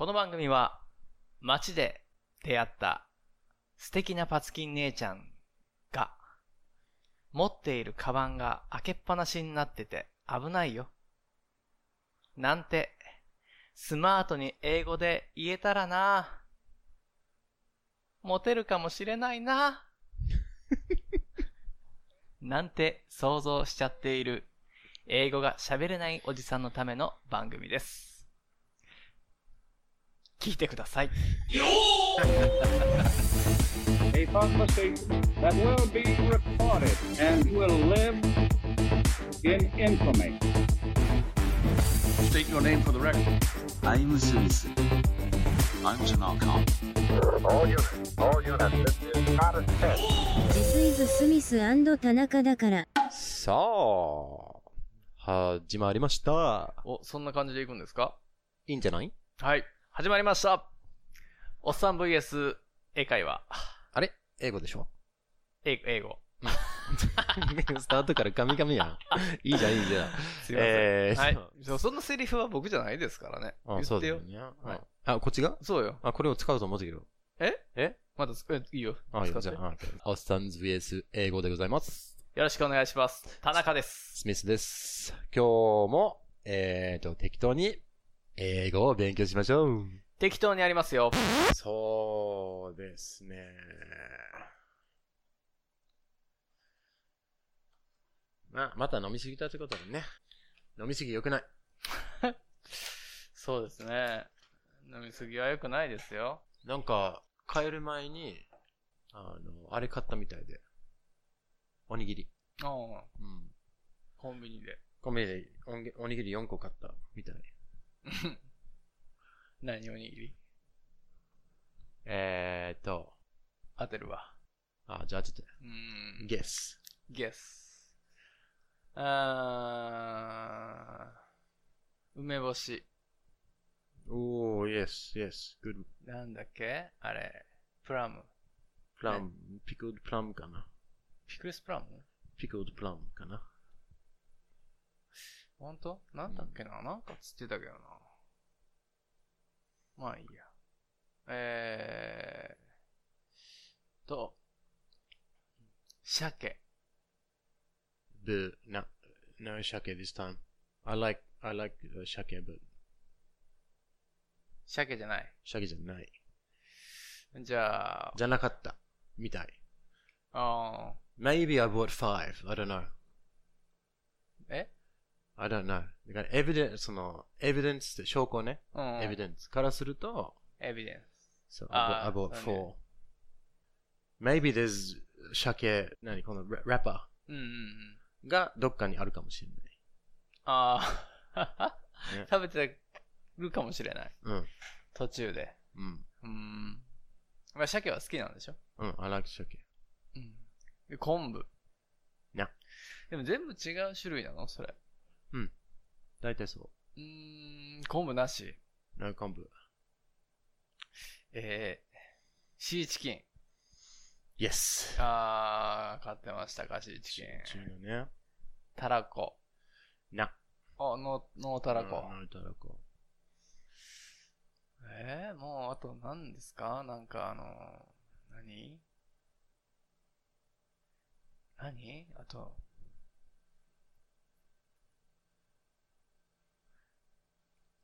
この番組は、街で出会った素敵なパツキン姉ちゃんが、持っているカバンが開けっぱなしになってて危ないよ。なんて、スマートに英語で言えたらな。モテるかもしれないな。なんて想像しちゃっている英語が喋れないおじさんのための番組です。聞いてください。だかはじまりました。おそんな感じでいくんですか？いいんじゃない？はい。始まりました。おっさん VS 英会話。あれ？英語でしょ？英英語。スタートからガミガミやん。いいじゃん、いいじゃん。すいません。えーはい。そうそんなセリフは僕じゃないですからね。言あ、ってよ。ね。はいあ、こっちが？そうよ。あ、これを使うと思ったけど。え？え？まだつ、え、いいよ。あ、使ってじゃあ、あおっさん VS 英語でございます。よろしくお願いします。田中です。スミスです。今日も、えーと、適当に英語を勉強しましょう。適当にやりますよ。そうですね。まあ、また飲みすぎたってことだね。飲みすぎ良くない。そうですね。飲みすぎは良くないですよ。なんか、帰る前に、あの、あれ買ったみたいで。おにぎり。うん。うん。コンビニで。コンビニでおにぎおにぎり4個買ったみたい。何おにぎり？えーっと、当てるわ。あ、じゃあちょっうーんと、。ゲス。ゲス。あー、梅干し。おー、yes, yes, good. なんだっけ？あれ。プラム。プラム、ピクルドプラムかな。ピクルスプラムピクルドプラムかな。ほんなんだっけな、う、なんかつってたけどな。まあいいや。えーと、鮭。ブー、な、な、鮭 this time.I like, I like 鮭、鮭じゃない。鮭じゃない。じゃあ。じゃなかった。みたい。ああ。Maybe I bought five. I don't know. I don't know. だから、エビデンス、その、エビデンスって証拠ね。うん。エビデンスからすると、エビデンス。so あ I ー bought, I bought そうね four. Maybe there's shake, 何？このララッパうんうんうん。ーがどっかにあるかもしれない。ああ、ね食べてるかもしれない。うん。途中で。うん。うーん。まあ、鮭は好きなんでしょ？うん。I like shake. うん。で、昆布。な。でも全部違う種類なの？それ。大体そうーん、昆布なし。う。no 昆布。えー、シーチキン。Yes. あー、買ってましたか、シーチキン。中のね。たらこ。な。あ、の、のたらこ。うんたらこ。えー、もうあと何ですか？なんかあの、何？何？あと、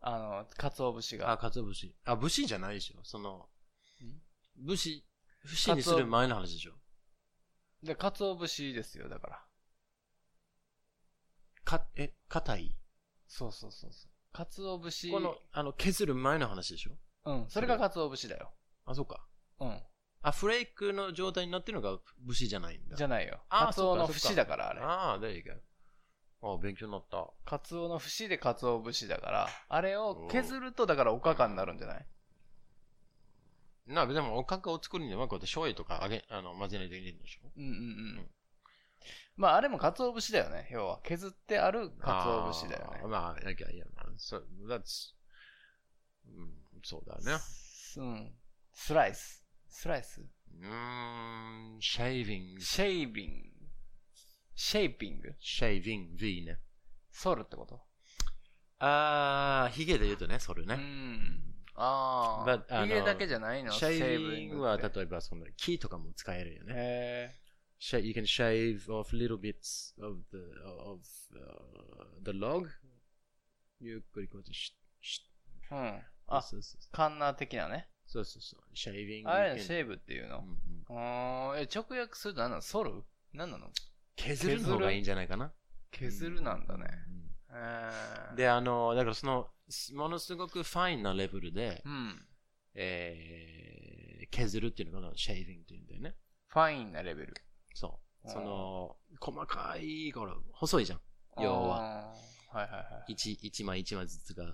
あの、かつお節あ、が。かつお節。あ、節じゃないでしょ。そのん、節、節にする前の話でしょ。で、かつお節ですよ、だから。か、え、硬い？そうそうそうそう。かつお節。この、あの、削る前の話でしょ。うん、それがかつお節だよ。あ、そうか。うん。あ、フレークの状態になってるのが節じゃないんだ。じゃないよ。あそっかそっか節だから、あれ。ああ、there you go. あ勉強になった。かつおの節でかつお節だから、あれを削ると、だからおかかになるんじゃない？な、でもおかかを作るには、こうやって醤油とかあげ、あの、混ぜないといけないんでしょ？うんうんうん。まあ、あれも鰹節だよね、要は。削ってある鰹節だよねあー。まあ、いやいや、まあ、so, that's, うん、そうだね。うん。スライス。スライス。うーん、シェービング、シェイビング。シェイピングシェービング、V ね。ソルってこと？あー、ヒゲで言うとね、それうね。ん。あ But ああ。のヒゲだけじゃないの？シェービングは、例えば、その、木とかも使えるよね。へ Sh- you can shave off little bits of the, of uh, the log. ゆっくりこうやってし、し、ーうん。あ、そうそうカンナー的なね。そうそうそう。シェービング。あれ、シェイブっていうの？うんうんあーえ、直訳すると何なの？ソル何なの？削るの方がいいんじゃないかな？削るなんだね。うんで、あの、だからその、すものすごくファインなレベルで、うん。えー、削るっていうのがシェービングっていうんだよね。ファインなレベル。そう。その、細かい、これ、細いじゃん。要は。はいはいはい。一、一枚一枚ずつが。う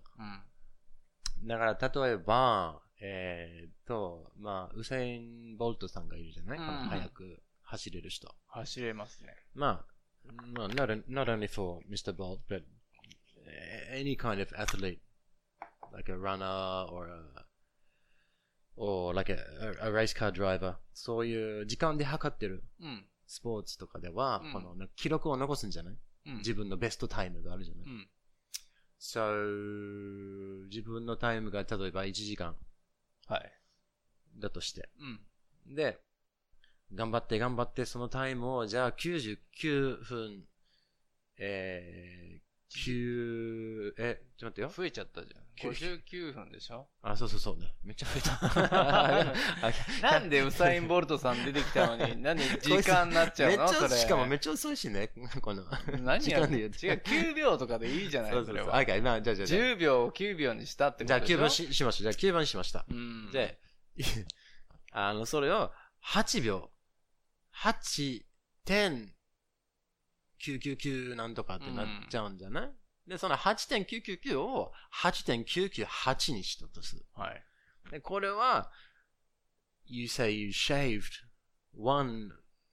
ん。だから、例えば、えーっと、まあ、ウセイン・ボルトさんがいるじゃない、うんこの速く走れる人。走れますね。まあ、まあ、not, not only for Mr. Bolt, but any kind of athlete, like a runner or a, or like a, a, a race car driver, そういう時間で測ってるうん。スポーツとかでは、うんこの記録を残すんじゃない？うん。自分のベストタイムがあるじゃない、うん。So, 自分のタイムが例えば1時間はい。だとして。うん。で、頑張って頑張ってそのタイムを、じゃあ99分、えー、9、え、ちょっと待ってよ。増えちゃったじゃん。59分でしょ？あ、そうそうそうね。めっちゃ増えた。なんでウサイン・ボルトさん出てきたのに、なんで時間になっちゃうの？めっちゃ、それ。しかもめっちゃ遅いしね。この。何時や？る違う、間で言うと9秒とかでいいじゃない、そうそうそう。それは。OK、まあ、じゃあじゃあじゃあ。10秒を9秒にしたってじゃあ9ことでしょ？番ししました。じゃあ9番にしました。うん。で、あの、それを8秒、8点999なんとかってなっちゃうんじゃない、で、その8.999を8.998にしたとする。はい。で、これは、you say you shaved one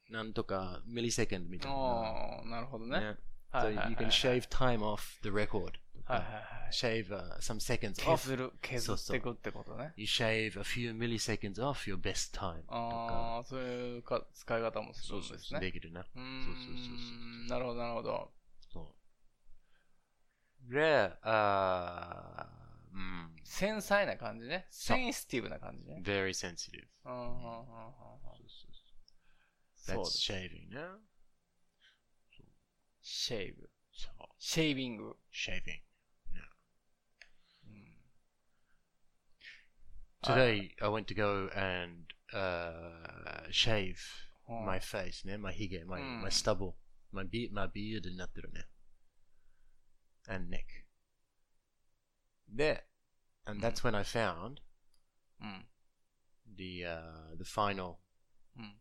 なんとか millisecond みたいな。ああ、なるほどね。ね。は So いはいはい you can shave time off the record. はいはいはい。shave、uh, some seconds off. 削る、削っていくってことね。You shave a few milliseconds off your best time. ああ、そういうか使い方もするんですね。できるね。うーそうそうそうそん。なるほど、なるほど。そう。で、あーうん。繊細な感じね。センシティブな感じね。very sensitive. うんうんうんうんうんそう That's です。shaving ね。シェイブ。そう。シェイビング。shaving. うん Today I went to go and uh, shave うん my face ね。my ヒゲ、my, うん my stubble. my, be my beard になってるね。and neck. で、and that's when I found うん。the, uh, the final うん。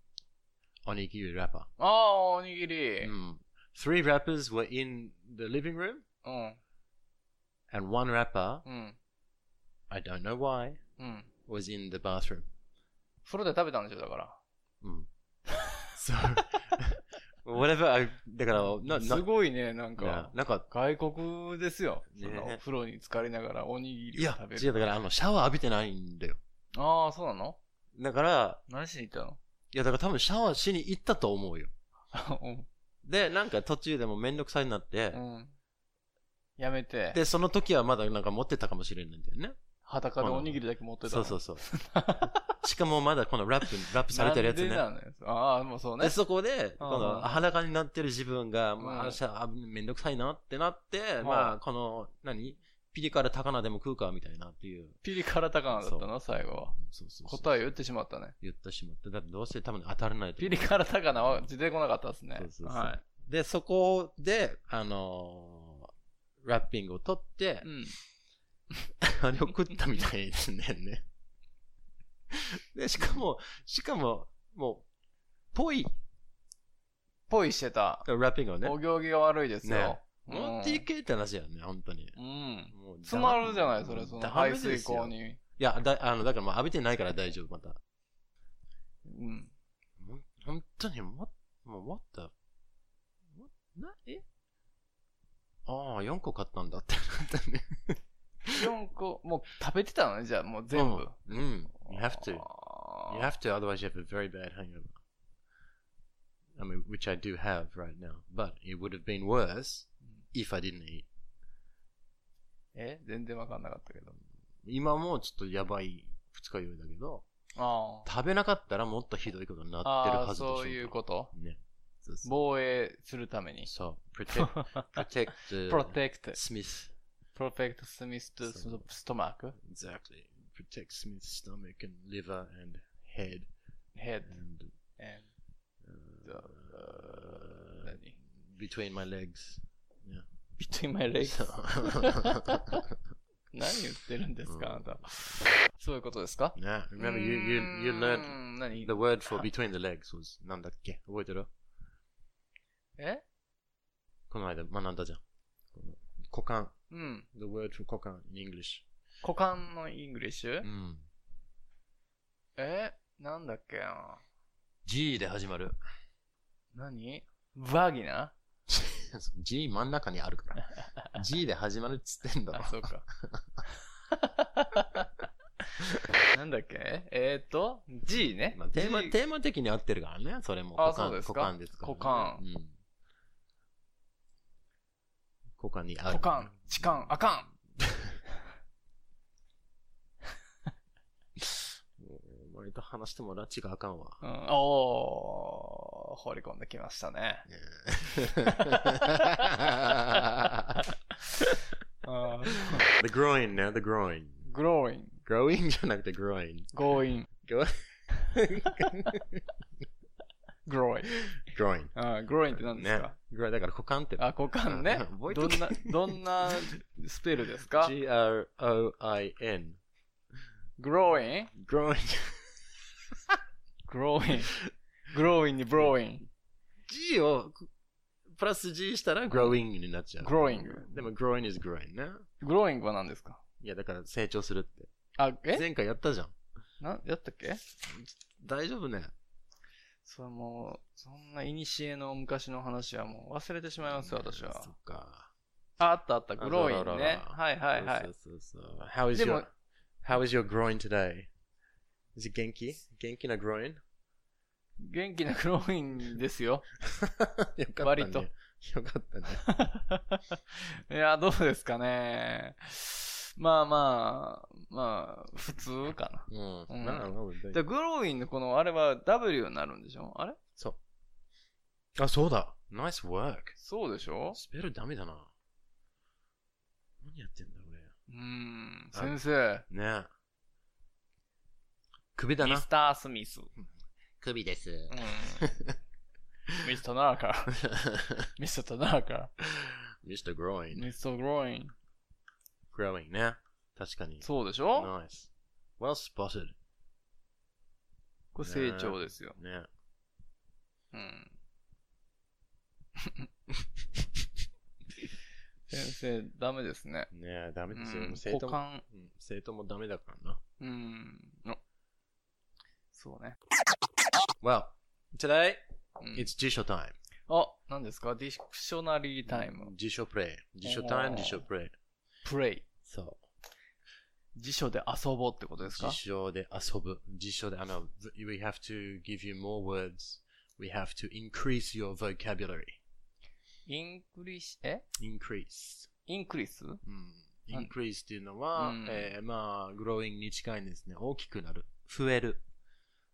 onigiri wrapper. ああ、おにぎり。Mm. Three rappers were in the living room, うん。and one rapper, うん。I don't know why, うん。Was in the bathroom. 風呂で食べたんでしょ、だから。Mm. So, whatever I, だから、な、すな、ごいね、なんいやか。なんか、外国ですよ。そねの風呂に浸かりながらおにぎいやりを食べ、る。違う、だから、あの、シャワー浴びてないんだよ。ああ、そうなの？だから、何しに行ったの？いや、だから多分シャワーしに行ったと思うよ。う んで、なんか途中でもめんどくさいになってう、ん。やめて。で、その時はまだなんか持ってたかもしれないんだよね。裸でおにぎりだけ持ってたの。そうそうそう。しかもまだこのラップ、ラップされてるやつね。ああ、もうそうねで、。そこで、こうんの裸になってる自分が、うんまあ、あめんどくさいなってなって、んまあ、この、何？ピリ辛高菜でも食うかみたいなっていう。ピリ辛高菜だったの？最後は。そうそうそう。答えを言ってしまったね。言ってしまって。だってどうせ多分当たらないとピリ辛高菜は出てこなかったですね。そうそうそうはい。で、そこで、あのーラッピングを取ってう、ん。あれを食ったみたいですね。ね で、しかも、しかも、もう、ぽいぽいしてた。ラッピングをね。お行儀が悪いですよ。ねうん持っていけって話やね、本当に。うん。もう詰まるじゃない、それ、その排水口に。いや、だ、あの、だからまあ浴びてないから大丈夫、また。うん。本当に、も、もう、what the, what? な、え？ああ、4個買ったんだってなったね。4個、もう食べてたのね、じゃあもう全部。うん。うん。You have to. あ You ー have to, otherwise you have a very bad hangover. I mean, which I do have right now. But it would have been worse if I didn't eat. え全然わかんなかったけど。今もちょっとやばい二日酔いだけど、あ食べなかったらもっとひどいことになってるはずでしょそういうことね。防衛するために。そう。protect, protect, uh, protect, Smith. protect Smith そう stomach, Exactly. Protect Smith's stomach and liver and head head, and and, uh, uh, 何 between my legs. between my legs. そう何言ってるんですか、うんあなた。そういうことですか Yeah, remember you, you, you うー learned ん何 the word for between the legs was なんだっけ覚えてるえこの間学んだじゃん。この股間。 うん。The word for 股間 in English. 股間のイングリッシュ、うん。え？なんだっけな？G で始まる。何？バギナ G 真ん中にあるから。G で始まるっつってんだろあ、。そうか。なんだっけ？えー、っと、G ね。まあ、テーマ、G テーマ的に合ってるからね。それも。あ股間そうですか？股間ですから、ね。股間うん。股間にある。股間、痴漢、あかもう割と話しても拉致があかんわ。ん。うん、おー、放り込んできましたね。the groin ね、the groin. growing, growing じゃなくて groin. going, Go- グロイン。グロイン。って何ですか、ね、グロ、だから股間って。あ、股間ね。どんな、どんなスペルですか ?G-R-O-I-N。グロイングロイン。グロイン。グロインにブロイン。G を、プラス G したらグロインになっちゃう。グロイン。でもグロイン is グロインね。グロイングは何ですか？いや、だから成長するって。あ、え？前回やったじゃん。な、やったっけ？大丈夫ね。それもう、そんな古の昔の話はもう忘れてしまいますよ、私はそ。っか。あ、あったあった、あグローインね。はいはいはいそう。そうそう。How is your, how is your groin today? Is it 元気元気な groin? 元気なグローインですよ。よかったね。割とよかったね。いや、どうですかね。まあまあ、まあ、普通かうん。うん。で、グローインのこの、あれは W になるんでしょ？あれ？あ、そうだ。Nice work. そうでしょ？スペルダメだな。何やってんだ、うーん、あ先生。俺。ね首だなミス。ター・スミス。首です。うん。ミスター・ ナーカー。ミスター・ナーカ Mr. ー。Groin. ミスター・グローイン。Growing ね。確かに。そうでしょ？Nice. Well spotted. これ成長ですよ。ね。うん。先生、ダメですね。ねダメですよ。うん生徒も、うん生徒もダメだからな。うん。あそうね。Well, today うん it's 辞書 time. あ、何ですか？ディクショナリータイム。辞書プレイ。辞書タイム、おー辞書プレイ。プレイ。そう。辞書で遊ぼうってことですか？辞書で遊ぶ。辞書で、あの、we have to give you more words. We have to increase your vocabulary. インクリッシュ、え？Increase. インクリス？うん。increase っていうのは、うんえーまあ、growing に近いんですね。大きくなる。増える。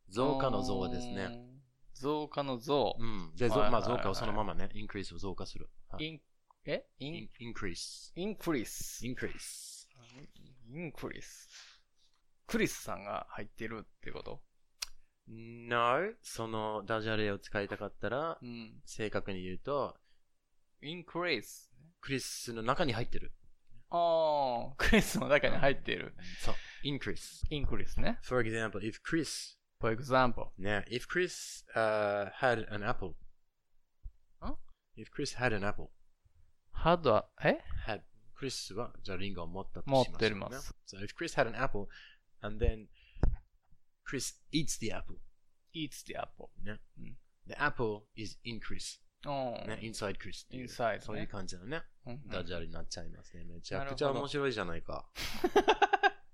増加の増ですね。。増加の増う。ん。で、まあ、増加をそのままね、increase を増加する。はいえイン in-、increase。インクリス。increase。インクリス。クリスさんが入ってるってこと No, そのダジャレを使いたかったらう、ん。正確に言うと、インクリス。クリスの中に入ってる。ああ、クリスの中に入っている。そう。increase. インクリスね。For example, if Chris, For example. ね、if Chris、uh, had an apple. ん If Chris had an apple. Had a, え？had, Chris は、じゃあリンゴを持ったとし持ます、ってます。So if Chris had an apple, And then, Chris eats the apple. eats the apple. ね。うん The apple is. うん。ね。inside Chris っていう。inside ねそういう感じのね。ダジャレになっちゃいますね。めちゃくちゃ面白いじゃないか。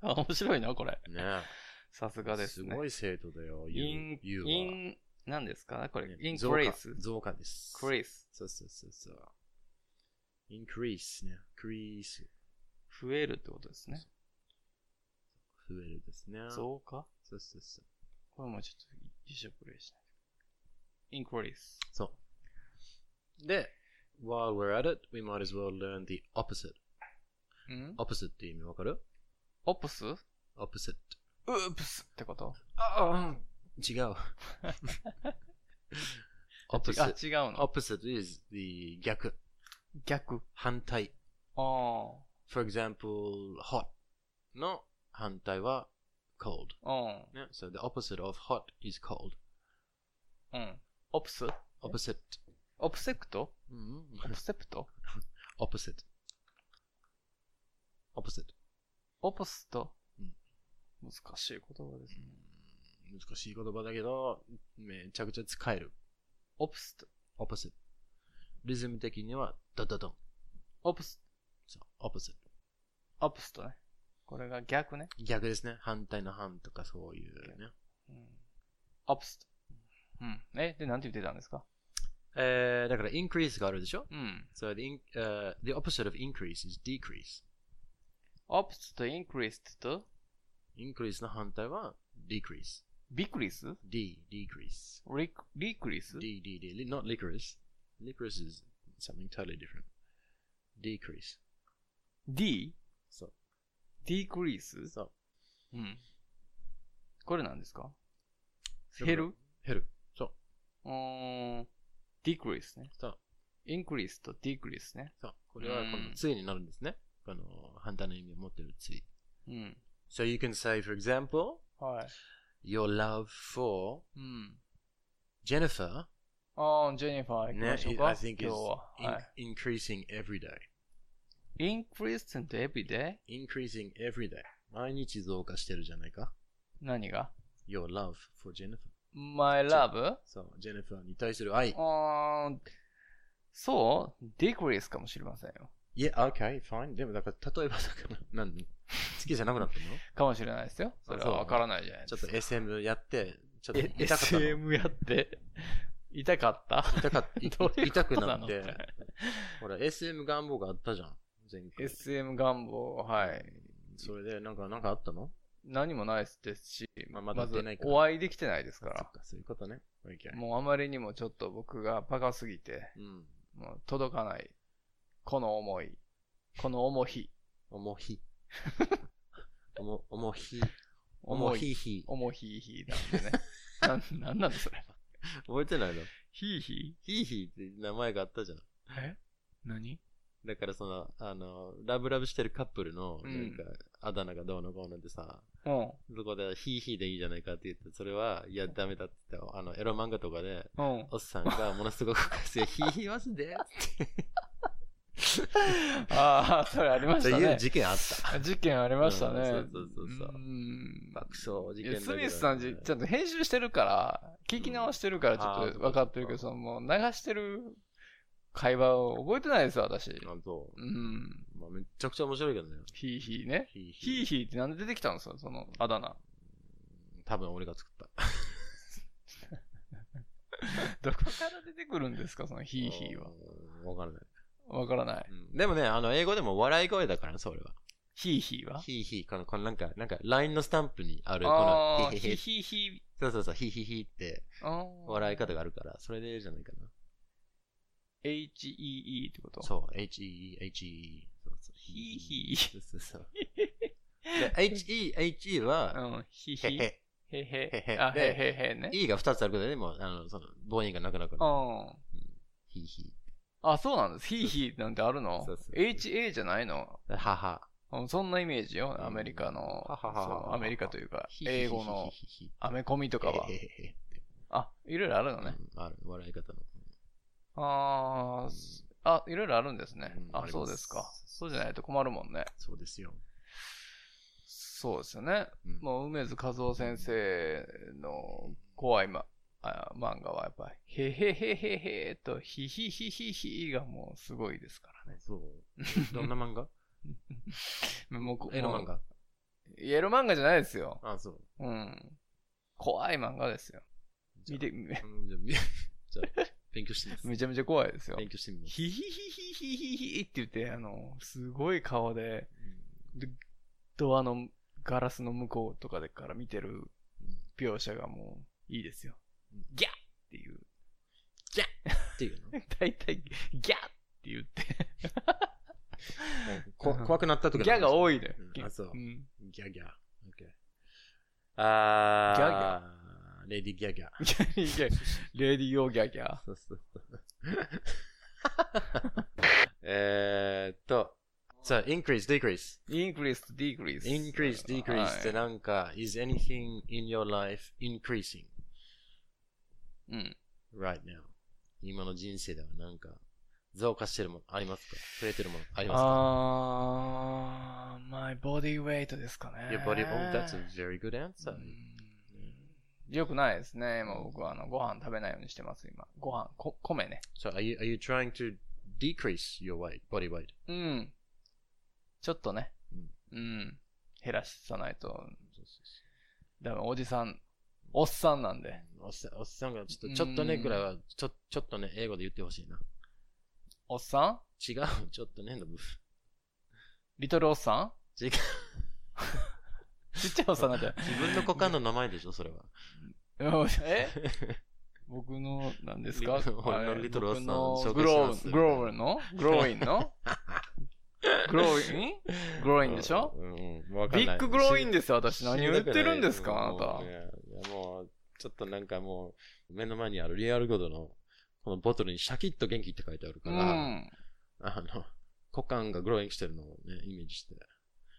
あ 面白いな、これ。ね。さすがですね。すごい生徒だよ。イン、You は。イン、何ですか？これ。ねイン増加です。クレース。そうそうそうそう。Increase ね。crease 増えるってことですね。増えるですね。増加そうそうそう。これもちょっと辞書プレイしないと。インクレース。そう。で、while we're at it, we might as well learn the opposite. ん opposite って意味わかる ?opposite. ウープスってことああ、違う。あ、opposite. 違うの opposite is the 逆。逆。反対。あ For example, hot の反対は cold. あ。ね、so the opposite of hot is cold. うん。うん。オプス opposite. オプセクトうんオプセプト opposite. opposite. オプストうん難しい言葉ですね。難しい言葉だけど、めちゃくちゃ使える。オプスト。opposite. リズム的には、ドドドン。オプス、そう、opposite. オプストね。これが逆ね。逆ですね。反対の反とかそういうね。うん。オプスト。うん。え、で、なんて言ってたんですか？えー、だから increase があるでしょ？うん。So the, in, uh, the opposite of increase is decrease. オプスト、インクリスと、increase の反対は decrease. ビクリス D, decrease. リク、リクリス D, D, D, not licorice. Licorice is something totally different. Decrease. ?D? そう。ディークリースそう。うん。これなんですか？減る減る。そう。うーん。ディクリースね。そう。インクリースとディクリースね。そう。これはこの対になるんですね。この反対の意味を持ってる対。うん。So you can say, for example, はい。your love for うん。Jennifer あー、ジェニファー行きましょうか。I think 今 is 日は。in- は increasing every day. い。インクリース and every day? increasing every day. 毎日増加してるじゃないか?何が your love for Jennifer. ?my love? そう、ジェニファーに対する愛。あー、そうディクリースかもしれませんよ。いや、okay, fine. でも、だから、例えばだから、なん好きじゃなくなったの？かもしれないですよ。それはわからないじゃないですか。ちょっと SM やって、ちょっとえ痛かったの？SM やって、痛かった？痛かった。ういうこと痛くなって。ほら、SM 願望があったじゃん。前回。SM 願望、はい。それで、なんか、なんかあったの？何もないですし、まあまだず出ないからお会いできてないですかそっか、そういうことね。もうあまりにもちょっと僕がバカすぎて、うん。もう届かない。この思い。この重ひ。おもひ。おも、おもひ。お重い。もひひ。重ひいひなんでね。なん、なんなんだそれ。覚えてないの？ひいひひひって名前があったじゃん。え？何？だからその、あの、ラブラブしてるカップルの、うなんんか、あだ名がどうのこうのでさ、うん。そこで、ヒーヒーでいいじゃないかって言って、それは、いや、ダメだって言って、あの、エロ漫画とかで、うん。おっさんがものすごくヒーヒーはすで？って。ああ、それありましたね。そういう事件あった。事件ありましたね。うんそうそうそうそううん爆笑事件ねミスさんじ、ちゃんと編集してるから、聞き直してるからちょっと分かってるけど、うんそのもう流してる会話を覚えてないですよ、私。あと、うん。まあ、めっちゃくちゃ面白いけどね。ヒーヒーね。ヒーヒーヒーってなんで出てきたんですかそのあだ名。多分俺が作った。どこから出てくるんですかそのヒーヒーは。うん。わからない。わからない。うんでもね、あの、英語でも笑い声だから、それは。ヒーヒーは？ヒーヒー、この、このなんか、なんか、LINE のスタンプにある、この、ヒーヒーヒー。ヒーヒーヒそうそうそう、ヒーヒーヒーって、ー。あー笑い方があるから、それでいいじゃないかな。H-E-E ってこと？そう、H-E-E、H-E-E。そうそうヒーヒー。そうそうそう。で、H-E、H-E は、うん、ヒーヒー。へへ。へへへへあ、でへへへね。E が2つあることでも、あの、その、母音がなくなくなる。うん。ヒーヒあ、そうなんです。ヒーヒーなんてあるの？そうそうそう ?HA じゃないの？ー。はは。うんそんなイメージよ。アメリカの。アメリカというか、英語のアメコミとかはあ、いろいろあるのね。うんある、笑い方の。ああ、いろいろあるんですねうん。あそうですか。そうじゃないと困るもんね。そうですよ。そうですよね。うんもう、梅津和夫先生の怖い、ま、あ漫画はやっぱり、へへへへへと、ひひひひひがもうすごいですからね。そう。どんな漫画？もうこエロ漫画？エロ漫画じゃないですよ。あ、そう。うん。怖い漫画ですよ。見て、みじゃあ勉強してみます。めちゃめちゃ怖いですよ。勉強してみます。ヒヒヒヒヒヒヒって言って、あの、すごい顔で、でドアのガラスの向こうとかでから見てる描写がもういいですよ。ギャッっていう。っていうの 大体、ギャッって言って。こ怖くなったとか。ギャが多いね。うんあそううん。ギャギャ。OK。あー。ギャギャレディギャギャ。ギャギャレディオギャギャ。そうそうそう。えーっと、さあ、increase, decrease. increase, decrease. increase, decrease ってはいなんか、is anything in your life increasing? うん。right now? 今の人生ではなんか、増加してるものありますか増えてるものありますかあー、my body weight ですかね。Your body, oh, that's a very good answer. うんよくないですね。今僕はあのご飯食べないようにしてます、今。ご飯、こ米ね。So are you, are you trying to decrease your weight, body weight? うん。ちょっとね。うん。減らさないと。だからおじさん、おっさんなんで。おっさんおっさんがちょっと、ちょっとね、うんぐらいは、ちょ、ちょっとね、英語で言ってほしいな。おっさん？違う、ちょっとね、のぶリトルおっさん？違う。ちっちゃいおっさんなんだ自分の股間の名前でしょ、それは。よ。え？僕の、何ですか？リ俺のあれリトルおっさん僕の紹介しグロますー、グローの？グローインの？グローイン？グローインでしょ？うん、うん、わかんない。 big groin ですよ、私。何を言ってるんですか、あなたもう。ちょっとなんかもう、目の前にあるリアルゴールドの、このボトルにシャキッと元気って書いてあるから、ん。あの、股間が growing してるのをね、イメージして。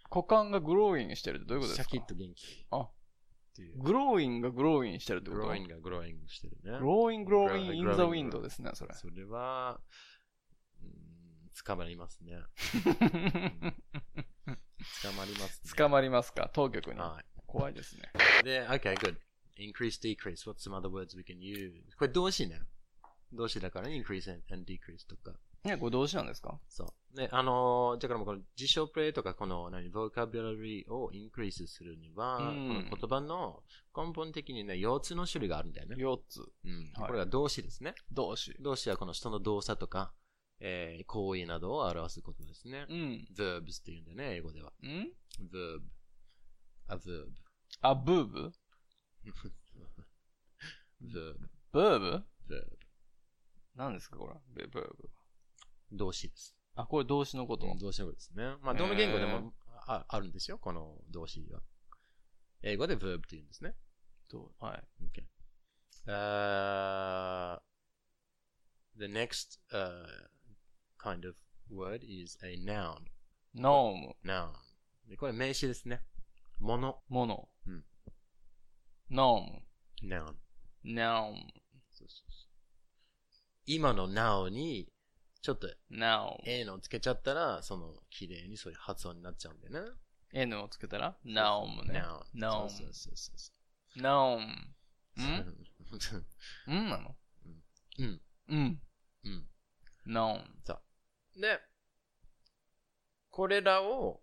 股間が growin' してるってどういうことですか？シャキッと元気。あっていう。 groin が grow in' してるってこと？ groin が growing してるね。 groin, groin, in the wind ですね、それ。それは、うん、捕まりますね。捕まりますね。捕まりますか？当局に。はい。怖いですね。で、okay, good. Increase, decrease. What's some other words we can use? これ動詞ね。動詞だから increase and decrease とか。ね、これ動詞なんですか？そう。で、あのー、だからもうこの辞書プレイとかこの何、vocabulary をインクリースするには、うんこの言葉の根本的にね、4つの種類があるんだよね。?4 つ。うん。はいこれが動詞ですね。動詞。動詞はこの人の動作とか、えー、行為などを表すことですねう。ん。verbs っていうんだよね、英語では。ん？verb. a verb. あ、ブーブ verb？ブーブ verb. 何ですかこれ。ブブーブ。動詞です。あ、これ動詞のこと。動詞のことですね。まあ、どの言語でもああるんですよ、この動詞は。英語で verb って言うんですね。とはい。Okay. Uh, the next uh, kind of word is a noun. ノーム。noun. でこれ名詞ですね。もの。もの。Noun. ム。ノーム。そうそうそう今の now に、ちょっとノーム。A のつけちゃったら、その、綺麗にそういう発音になっちゃうんだよね。N をつけたら？ノームね。noun. ノそうーそうそうそム。う。ノーム。うんんなの？うん。うん。うん。ノーム。そう。で、これらを、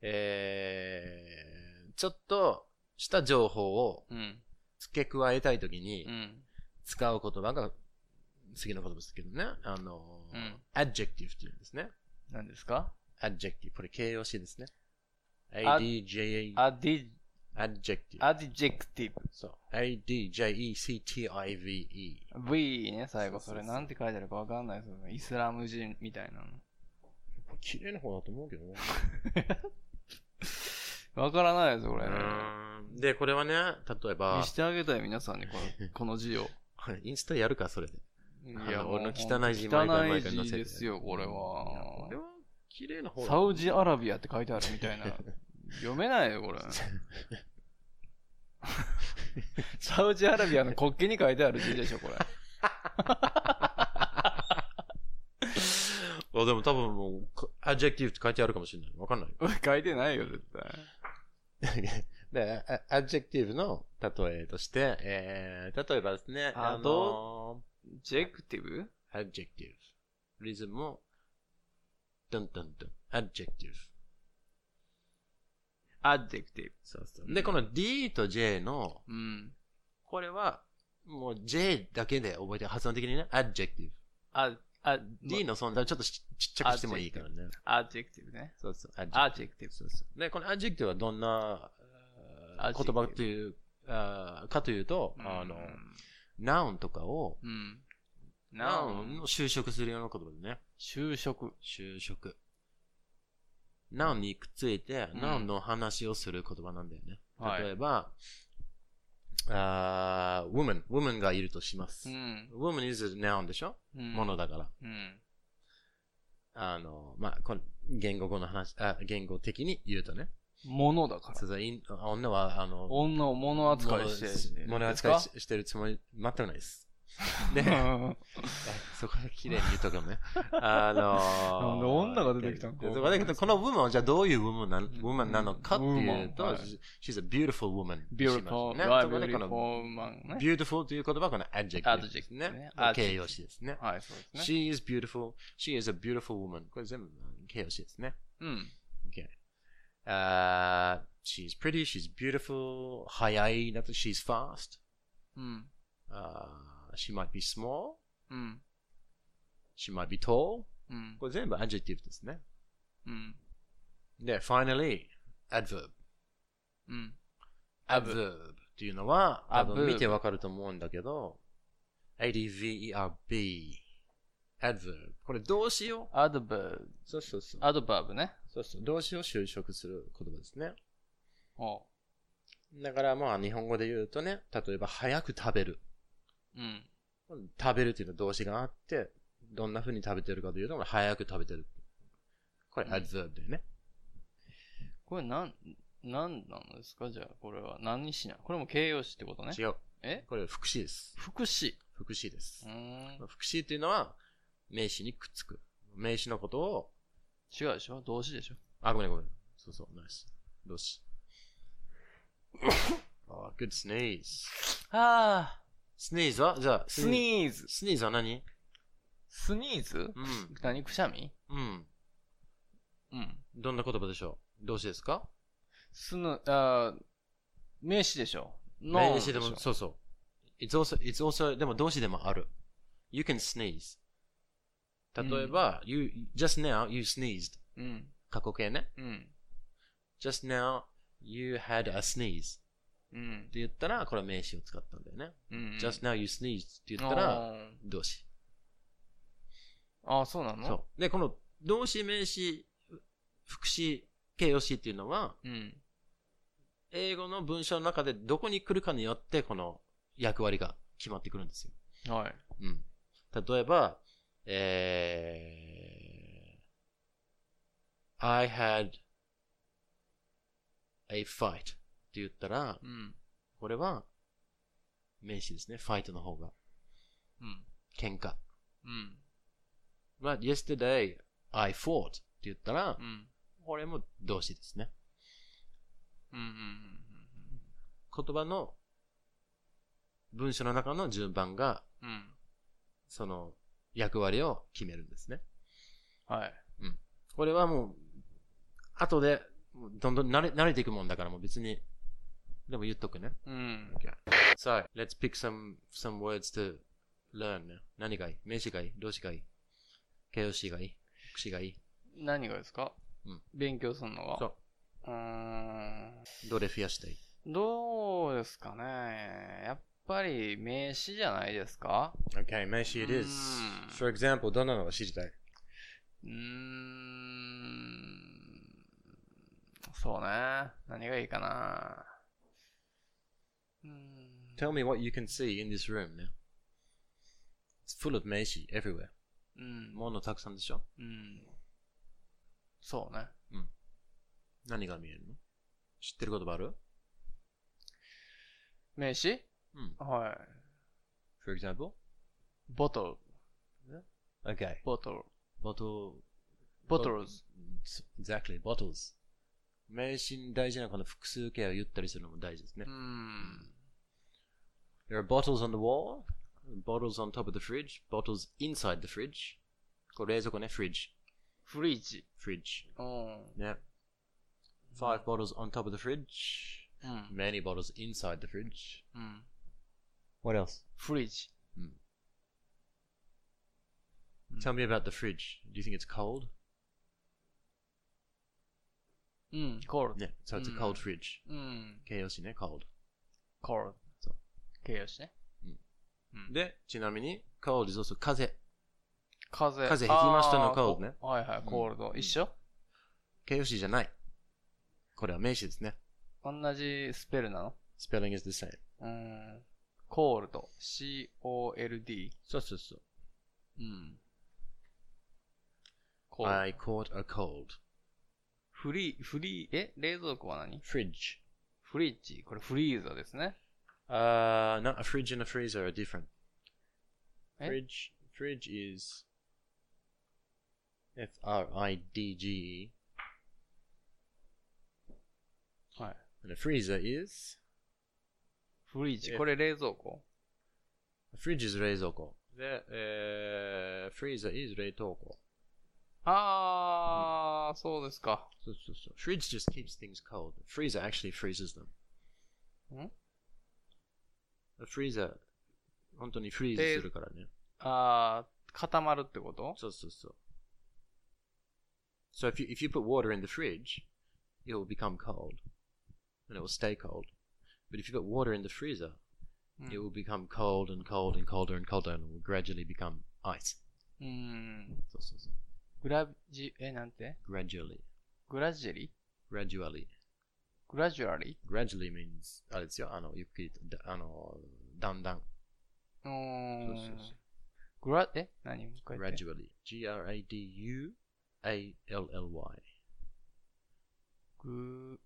えー、ちょっとした情報をうん。付け加えたいときにうん。使う言葉が次の言葉ですけどね。あの、うん adjective っていうんですね。何ですか？adjective。これ形容詞ですね。あ adj, ad、adjective。 adjective そう。adjective。ブ。V ね、最後。それなんて書いてあるかわかんないですよね。イスラム人みたいなの。綺麗な方だと思うけどね。わからないです、これ。うんで、これはね、例えば見、してあげたい、皆さんに、この、この字を。インスタやるか、それで。いあのもう俺の汚い字毎回汚い毎回載せて字ですよ、これいやはこれ。は綺麗な方だサウジアラビアって書いてあるみたいな。読めないよ、これ。サウジアラビアの国旗に書いてある字でしょ、これ。あでも多分もう、か adjective って書いてあるかもしれない。わかんない。書いてないよ、絶対。で、あ adjective の例えとして、えー、例えばですね、ああのjective adjective。リズムも、ドンドンドン。adjective。 adjective。そうそう。で、この D と J の、うん。これは、もう J だけで覚えて、発音的にね、adjective。あ、あ、D の存在をちょっとちちっちゃくしてもいいからね。 adjective ね。そうそう。 adjective。そうそう。で、この adjective はどんな言葉という、あーかというと、あの、noun とかを、うん。noun ノを修飾するような言葉でね。就職。修飾。noun にくっついて、うん noun の話をする言葉なんだよね。はい例えば、あー woman, woman がいるとします。うん。woman is a noun でしょ、うんものだから。うん。あの、まあ、この言語語の話、あ言語的に言うとね。ものだから。そうそういん女は、あの、女を物扱いして。物扱いししてるつもり、全くないです。で、そこで綺麗に言うとくのね。あのー、なんで女が出てきたのかでそこの woman はじゃあどういう woman な woman なのかっていうと、はい she's a beautiful woman. beautiful、ね。そこでこの beautiful beautiful という言葉はこの adjective ですね。形容詞ですね。はい、そうですね。she is beautiful, she is a beautiful woman. これ全部形容詞ですね。うん。Uh, she's pretty, she's beautiful. 早いだと she's fast. うん。Uh, she might be small. うん。She might be tall. うん。これ全部 adjective ですね。うん。で、finally, adverb. うん。adverb っていうのは、多 adverb 分見てわかると思うんだけど、adverb。adverb。これ動詞を、アドバーブ。そうそうそう。アドバーブね。そうそう。動詞を修飾する言葉ですね。おだからまあ日本語で言うとね、例えば早く食べる。うん。食べるっていうのは動詞があって、どんな風に食べてるかというと、早く食べてる。これ adverb だよね。これなん、なんなんですか？じゃあ、これは何しなこれも形容詞ってことね。違う。え？これ副詞です。副詞。副詞ですう。ーん。副詞っていうのは、名詞にくっつく。名詞のことを、違うでしょ？動詞でしょ？あ、ごめんごめん。そうそう、ナイス。動詞。あ、good sneeze. ああ、sneeze は？じゃあ、スニーズ。スニーズは何？スニーズうん。何？くしゃみ？うん。うん。どんな言葉でしょう？動詞ですか？すぬ、あー名詞でしょ？名詞でも、そうそう。It's also, it's also, でも動詞でもある。You can sneeze. 例えば、you, just now, you sneezed. うん。過去形ね。うん。just now, you had a sneeze. うんっ。て言ったら、これは名詞を使ったんだよね。うん。just now, you sneezed って言ったら、動詞。あー、そうなの？そう。で、この動詞、名詞、副詞、形容詞っていうのは。英語の文章の中でどこに来るかによって、この役割が決まってくるんですよ。はい。うん。例えば、えー、I had a fight って言ったら、うん。これは名詞ですね。fight の方が。うん。喧嘩。うん。But yesterday I fought って言ったらう、ん。これも動詞ですね。うん。うん。言葉の文章の中の順番が、うん。その役割を決めるんですね。はい。これはもう、後で、どんどん慣れ慣れていくもんだからもう別に、でも言っとくね。うん。So, let's pick some, some words to learn ね。何がいい？名詞がいい？動詞がいい？形容詞がいい？副詞がいい？何がですか？うん勉強するのが。そううーん。どれ増やしたい？どうですかね。やっぱり名詞じゃないですか ?Okay, 名詞 it is. うん For example, どんなのが知りたい？うーん。そうね。何がいいかな？うーん。?Tell me what you can see in this room ね。It's full of 名詞 everywhere. うん。ものたくさんでしょ？うん。そうね。何が見えるの？知ってる言葉ある？名詞うん。はい。 For example? ボトル。 Okay. ボトル。 Bottle. Bottles. Exactly, bottles. 名詞に大事なこの複数形を言ったりするのも大事ですねう。ん。 There are bottles on the wall, bottles on top of the fridge, bottles inside the fridge. これ冷蔵庫ね、フリッジ。フリージ。フリッジ。うん。ね。Five bottles on top of the fridge, うん。 many bottles inside the fridge. うん。What else? フリージ。Tell me about the fridge. Do you think it's cold? うん。コールド。ね。So it's a うん cold fridge. うん。形容詞ね、cold. コールド。そう。形容詞ね。で、ちなみに、cold is also 風。風。風邪ひきましたのあー cold ねはいはい、コールド。一緒形容詞じゃない。これは名詞ですね。同じスペルなの spelling is the same. うん。ド。C-O-L-D。そうそうそう。うん。コールド。I caught a cold. フリー、フリー、え冷蔵庫は何 Fridge. フリッジ。これフリーザーですね。Uh, no, a fridge and a freezer are different. え Fridge, fridge is F-R-I-D-G-E. はい。And a freezer is, フリージ。えこれ冷蔵庫 a fridge is 冷蔵庫。で、えー、freezer is 冷凍庫。あー、そうですか。そうそうそう。Fridge just keeps things cold. Freezer actually freezes them. ん A freezer, 本当にフリーズするからね。あー、固まるってことそうそうそう。So if you, if you put water in the fridge, it will become cold. And it will stay cold. But if you put water in the freezer, うん it will become cold and cold and colder and colder and will gradually become ice. うーん。そうそうそう。グラジ、え、なんて gradually. グラジェリ gradually. グラジュアリ gradually means, あれですよ、あの、ゆっくりと、だあの、だんだん。うーんそうそうそう。グラ、え何もう一回言って gradually. g-r-a-d-u-a-l-l-y. グ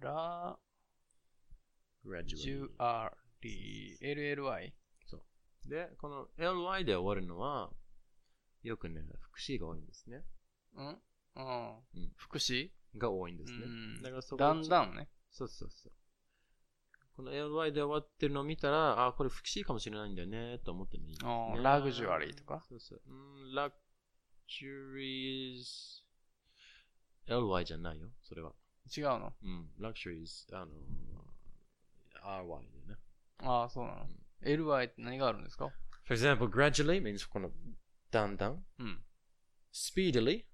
ラ gradually. ジュアリ LLY? で、この ly で終わるのは、よくね、副詞が多いんですね。うん？うんうん。副詞？が多いんですねうん。だからそこだんだんね。そうそうそう。この ly で終わってるのを見たら、あ、これ副詞かもしれないんだよね、と思ってもいいね。ーラグジュアリーとか？そうそう。うん、ラグジュリーズ、ly じゃないよ、それは。違うの？うん、ラグジュリーズ、あの、ry でね。ああ、そうなの。LY って何があるんですか For example, gradually means この、だんだん。うん。speedily,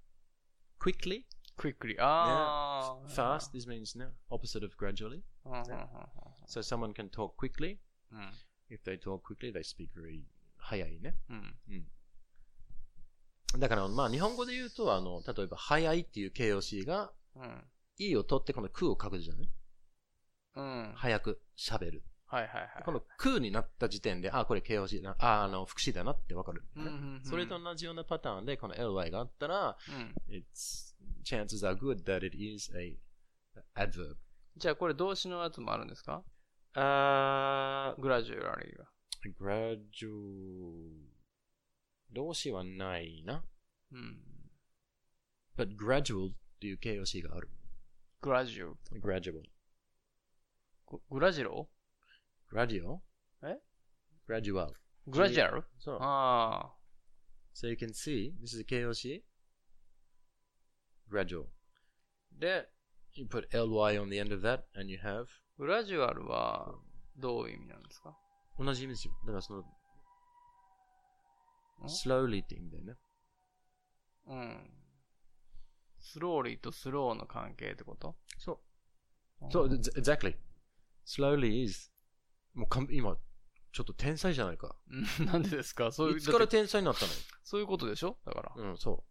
quickly, quickly. ああ。fast. This means no, opposite of gradually. うんうんうん So someone can talk quickly. うん。If they talk quickly, they speak very 早いね。うん。だから、まあ、日本語で言うと、あの、例えば、早いっていう形容詞が、うん。いいを取って、この空を書くじゃない早く喋る。はいはい。この空になった時点で、あ、これ形容詞だ、あ、あの、副詞だなってわかる、うんうんうんそれと同じようなパターンで、この ly があったら、うん。it's, chances are good that it is a adverb. じゃあこれ動詞のやつもあるんですか？あーが。gradual 動詞はないな。うん。but gradual っていう形容詞がある。グラジュ。gradual. グラジロ？ラデオ？え？ラジュアル。グラジュアル？そう。ああ。So you can see, this is a KOC? グラジュアル。で、you put ly on the end of that and you have? ラジュアルはどういう意味なんですか？同じ意味ですよ。だからその、slowly って意味だよね。うん。スローリーとスローの関係ってこと？そう。そう、exactly. Slowly is もう今、ちょっと天才じゃないか。う んなんでですか？そういう、いつから天才になったそういうことでしょ？だから。のうん、そ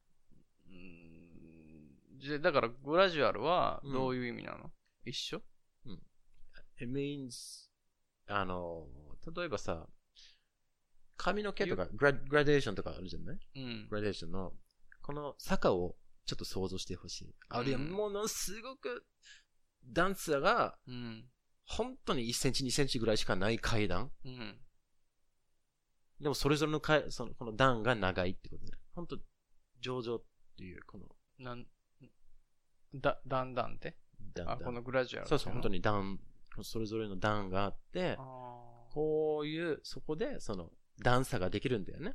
う。うんじゃだから、グラジュアルはどういう意味なの、一緒？It means, あの、例えばさ、髪の毛とかグラグラデーションとかあるじゃない？うんグ。ラデーションの、この坂をちょっと想像してほしい。あるいはうんものすごく、ダンサーがうん。本当に1センチ2センチぐらいしかない階段？うん。でもそれぞれの階そのこの段が長いってことで。本当上々っていう、この、なん、だ、だんだんって？段あ、このグラジュアル。そうそう、本当に。に段、それぞれの段があって、こういう、そこで、その、段差ができるんだよね。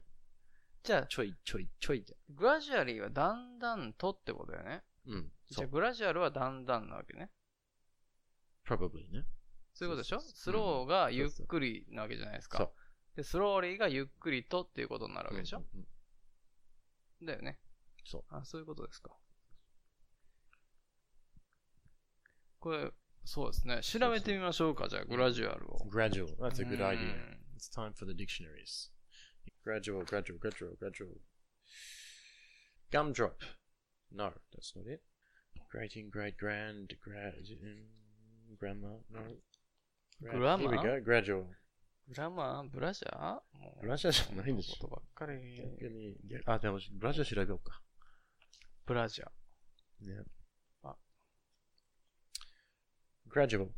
じゃあ、ちょいちょいちょいで。グラジュアリーはだんだんとってことだよね。うん。じゃあ。グラジュアルはだんだんなわけね。probably ね。そういうことでしょスローがゆっくりなわけじゃないですか。で、スローリーがゆっくりとっていうことになるわけでしょうんうんだよね。そう。あ、そういうことですか。これ、そうですね。調べてみましょうか、じゃあ、グラジュアルを。Gradual. That's a good うん idea. It's time for the dictionaries. Gradual, gradual, gradual, gradual. Gumdrop. No, that's not it. Grating, great, grand, grad, mm, grammar, no. Grad- Here we Grammar? go, gradual. グラマーブラジャーもうブラジャーじゃないでしょことばっかり。逆に、逆あ、でも、ブラジャー調べようか。ブラジャー。ね。あ Gradual.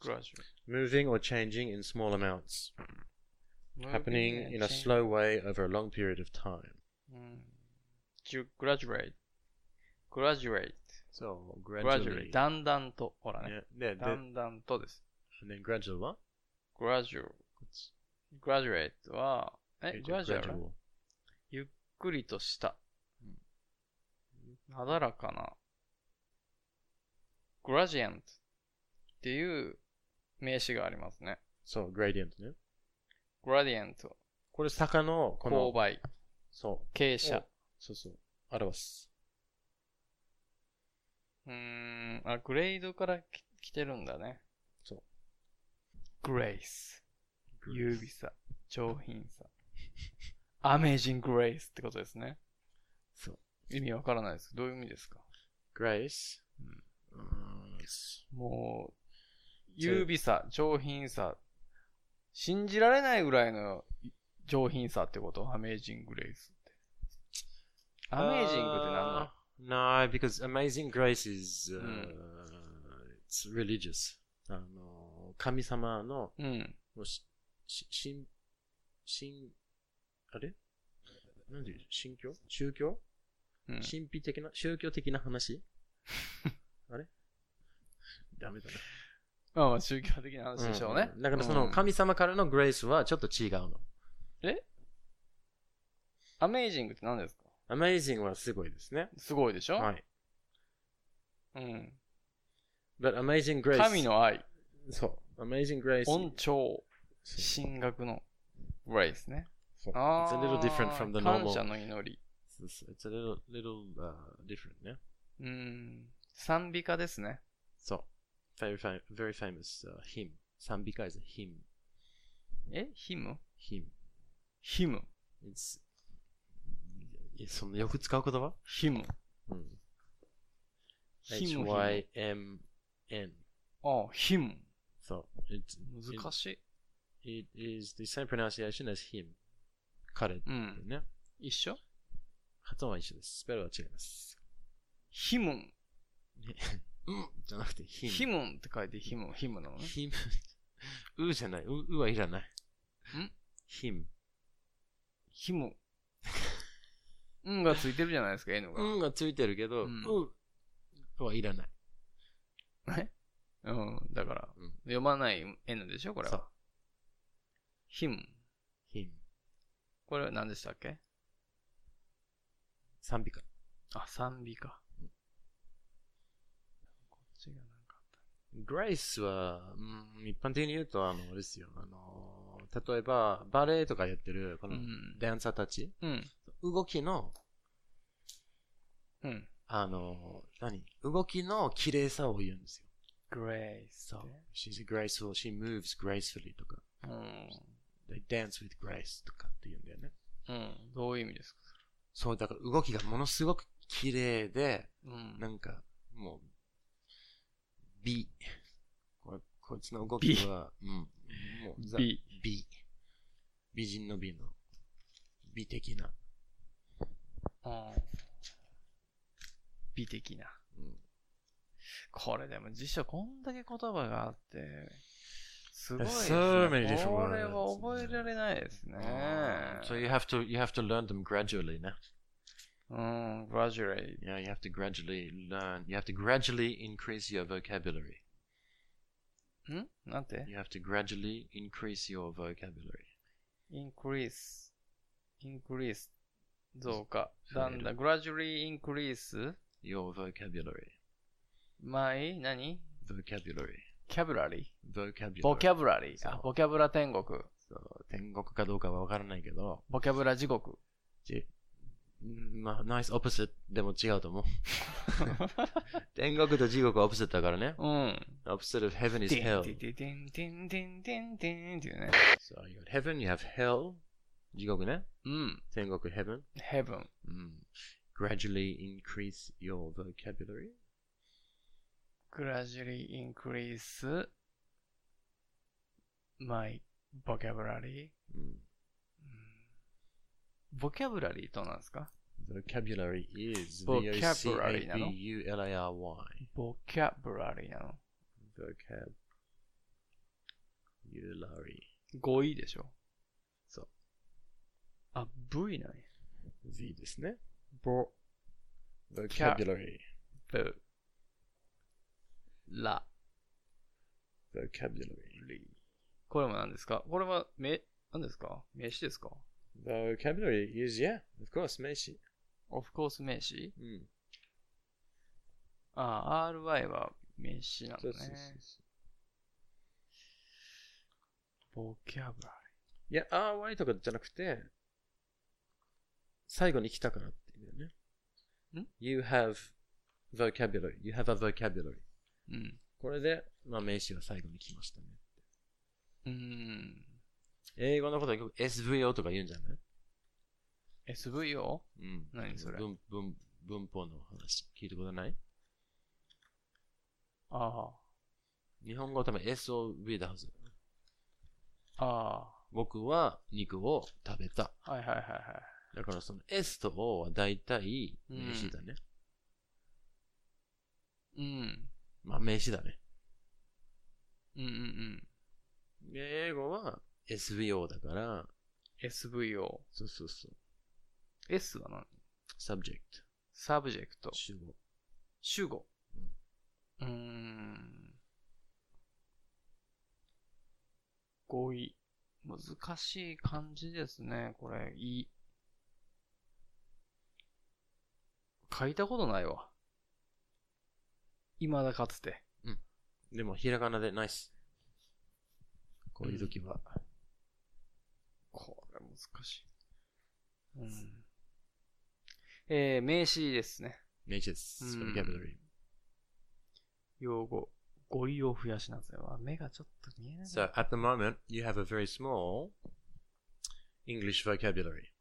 グラジ Moving or changing in small amounts. ュアル。 Happening in a slow way over a long period of time. うん。グラジュエイト。グラジュエイ So, ト。グラジュエイ gradually. ト。だんだんと。ほらね。ねで、で、だんだんとです。 And then gradual はグラジュ、グラジュエイトは、え、gradual ゆっくりとした。なだらかな。グラジエントっていう名詞がありますね。そう、gradient ね。グラディエント、これ坂の、この勾、配、そう、傾斜。そうそう、表す。うーん、あ、グレードからき来てるんだね。グレイス。優美さ。上品さ。アメージング・グレイスってことですね。そう。意味わからないです。どういう意味ですか？Grace？うんうんもう、優美さ、上品さ、信じられないぐらいの上品さってこと？アメージング・グレイスって。アメージングって何なの No, because amazing grace is, uh, うん it's religious. あの、神様の、うん。もうし、し、しん、神、あれ？なんで言う？神教？宗教？うん。神秘的な、宗教的な話？あれ？ダメだね。まあまあ宗教的な話でしょうね。んだからそのうん神様からのグレースはちょっと違うの。アメージングって何ですか？Amazing はすごいですね。すごいでしょ？はい。うん。But Amazing Grace. 神の愛、そう。Amazing Grace. 恩寵、そう神学のグレイスね。そうあ It's a little different from the 感 normal. 謝の祈り。It's a little, little, uh, different ね。うん。賛美歌ですね。そう。Very, fam- very famous、uh, hymn. 賛美歌 is a hymn. え hymn. ヒム It's, そんなよく使う言葉ヒム。うん。ヒム H-Y-M-N. ああ、ヒム。そう。It's, 難しい。it, it is the same pronunciation as him. 彼ってうん。ね。一緒？発音は一緒です。スペルは違います。ヒムン。うんじゃなくて。ヒムンって書いてヒムン、ヒムなのね。him。うじゃない。う、うはいらない。ん？ヒム。うんがついてるじゃないですか、N が。うんがついてるけど、ううんんはいらない。え？うん、だから、うん読まない N でしょ、これそうは。ヒム。him。これは何でしたっけ？賛美歌。あ、賛美か。こっちがなんかあっ grace は、うん、一般的に言うと、あの、あれですよ。あの、例えば、バレエとかやってる、このうんダンサーたち、た。うん。動きの、うん。あの、何？動きの綺麗さを言うんですよ。グレイス。そう。she's graceful, she moves gracefully とか、うん。they dance with grace とかって言うんだよね。うん。どういう意味ですか？そう、だから動きがものすごく綺麗で、うん。なんか、もう、美。ここいつの動きは、うん。もう、ザ美。美。美人の美の、美的な。うん美的な。うんこれでも辞書こんだけ言葉があって、すごいですね。So many different これは覚えられないですね。So you have to, you have to learn them gradually ね。うん、gradually. Yeah, you have to gradually learn. You have to gradually increase your vocabulary. んなんて You have to gradually increase your vocabulary. ?increase, increase 増加。だんだん、gradually increase Your vocabulary. My, 何 Vocabulary. ?vocabulary? Vocabulary. vocabulary. そうあ、ボキャブラ天国。そう天国かどうかはわからないけど、ボキャブラ地獄。ちうんまあ、ナイスオプセットでも違うと思う。天国と地獄はオプセットだからね。うん。Opposite of heaven is hell. てんてんてんてんてんてんっていうね。So you got heaven, you have hell. 地獄ね。うん。天国 heaven. heaven. うん。Gradually increase your vocabulary. Gradually increase my vocabulary. うん。ボキャブラリーとなんですか Vocabulary is Vocabulary なの V-O-C-A-B-U-L-A-R-Y. ボキャブラリーなの Vocabulary. 語彙でしょそう。あ、V なんや。V ですね。ボ、Vocabulary. ブ、ラ、Vocabulary. これも何ですかこれは、め、何ですか名詞ですか Vocabulary is, yeah, of course, 名詞。of course 名詞うん。あ、RY は名詞なんだねそうそうそう。そう。ボキャブラいや、RY とかじゃなくて、最後に来たからって意味だね。ん ?You have vocabulary. You have a vocabulary. うん。これで、まあ名詞は最後に来ましたね。うーん。英語のことはよく SVO とか言うんじゃない？SVO? うん。何それ？文文文法の話。聞いたことない？あ日本語は多分 SOV だはず。あ。ああ。僕は肉を食べた。はいはいはいはい。だからその S と O は大体名詞だね。うん。まあ名詞だね。うんうんうん。で英語は SVO だから、SVO。そうそうそう。S は何？Subject。 subject。主語。主語。うーん。語彙。難しい漢字ですね、これ。いい。書いたことないわ。未だかつて。でも、ひらがなでナイス。こういう時は。これ難しい。うん。えー、名詞ですね。名詞です。うん vocabulary。用語。語彙を増やしなさい。あ目がちょっと見えないな。So, at the moment, you have a very small English vocabulary.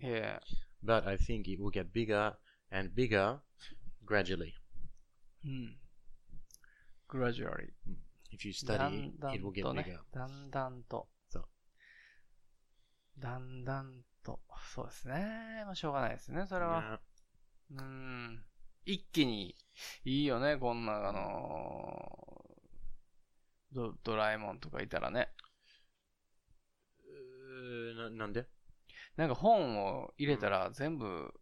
え But I think it will get bigger and bigger gradually. ー、うん。Gradually. If you だ study, んだ it will ん get と bigger. ね。だんだんと。そう。だんだんと。そうですね。まあ、しょうがないですね、それは。Yeah. うーん。一気に、いいよね、こんな、あのード、ドラえもんとかいたらね。うーななんで？なんか本を入れたら全部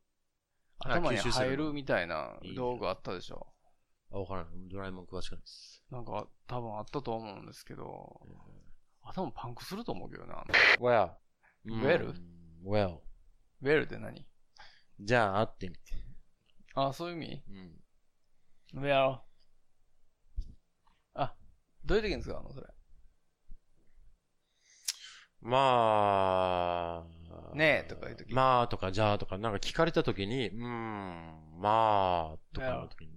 あ頭に吸収する入るみたいないい道具あったでしょ。あ、わからない。ドラえもん詳しくないです。なんか多分あったと思うんですけど、頭パンクすると思うけどな。Well. Well? うん Well. ウェルって何？じゃあ、会ってみて。あ、そういう意味？うん。ウェル。あ、どういう時に使うのそれ？まあ。ねえとかいう時まあとかじゃあとか、なんか聞かれた時に、うーん、まあとかの時にね。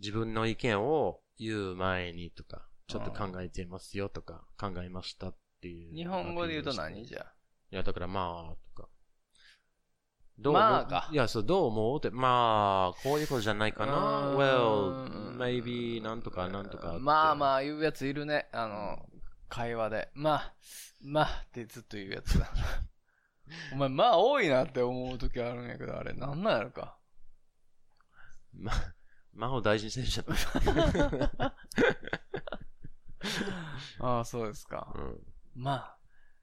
自分の意見を言う前にとか、ちょっと考えてますよとか、考えましたっていう。日本語で言うと何？じゃいや、だからまあとか。どまあかいや、そう、どう思う？って、まあ、こういうことじゃないかな。うーん well, maybe, なんとかなんとか。まあまあ。あ言うやついるね。あの、会話で。まあ、まあってずっと言うやつだ。お前、まあ多いなって思う時あるんやけど、あれなんなんやろか。まあ、まあを大事にせんじゃない。ああ、そうですか。うん。まあ、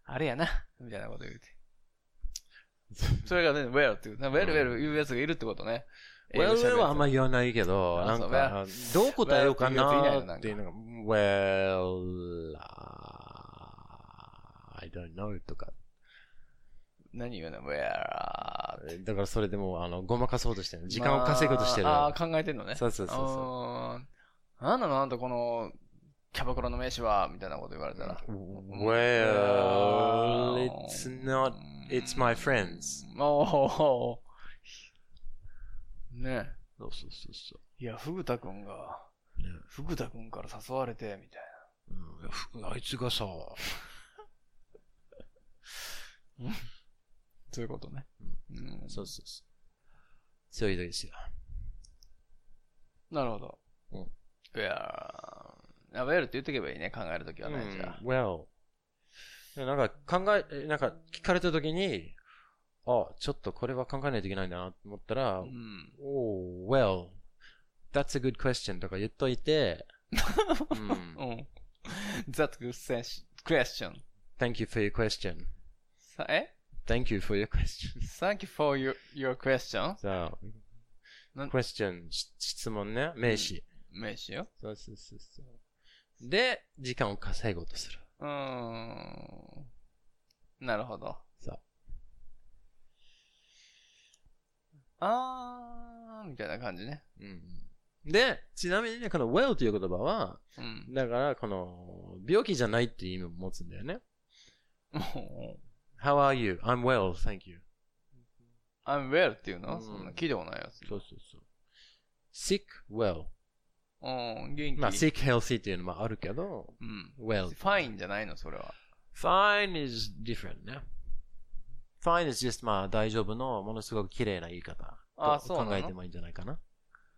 あれやな。みたいなこと言うて。それがね、where っていう。where, where 言うやつがいるってことね。well, well はあんまり。言わないけど、なんか、どう答えようかなっていうのが、well, I don't know とか。何言うの ?where? だからそれでもう、あの、ごまかそうとしてる。時間を稼ごうとしてる。まああー、考えてんのね。そうそうそうそうう。なんなのあんたこの、キャバクラの名刺はみたいなこと言われたら。Well, it's not, it's my friends. おー。ねそうそうそうそいや、ふぐたくんが、ふぐたくんから誘われて、みたいうんふあいつがさ、な。そういうことね。うんそうそうそう。そういう時ですよ。なるほど。うんいやー、あウェルって言っとけばいいね、考えるときはね、じゃあ。well. なんか考え、えなんか聞かれた時に、あ、ちょっとこれは考えないといけないんだなと思ったら、うん。oh, well, that's a good question とか言っといて、う んうん。That's good ses- question. Thank you for your question. さえ？Thank you for your question. ?Thank you for your, your question. さあな、question し質問ね、名詞。名詞よ。そうそうそうそう。で、時間を稼ごうとする。うーん。なるほど。さあー、みたいな感じね。うん。で、ちなみにね、この well という言葉は、うん。だから、この、病気じゃないっていう意味を持つんだよね。How are you? I'm well, thank you. I'm well っていうの、うんそんな聞いたことないやつ。そうそうそう。sick, well. うん、元気。まあ、sick, healthy っていうのもあるけど、うん。well. fine じゃないの、それは。fine is different ね。fine is just まあ大丈夫のものすごく綺麗な言い方。とあそう考えてもいいんじゃないかな。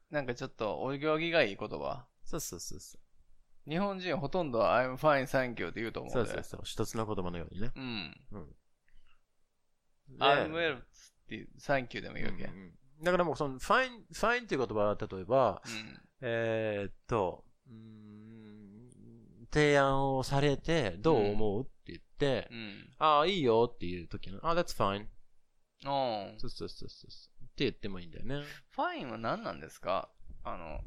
なんかちょっと、お行儀がいい言葉？そうそうそうそ日本人ほとんど I'm fine, thank you って言うと思う。うで。そうそうそう。一つの言葉のようにね。うん。で I'm well っていう、thank you でもいいわけ。だからもうその fine, fine っていう言葉は例えば、うん。えーっと、提案をされて、どう思うって言って、うん。ああ、いいよっていう時の、あ、that's fine. うん。そうそうそうそう。って言ってもいいんだよね。fine は何なんですか？あの、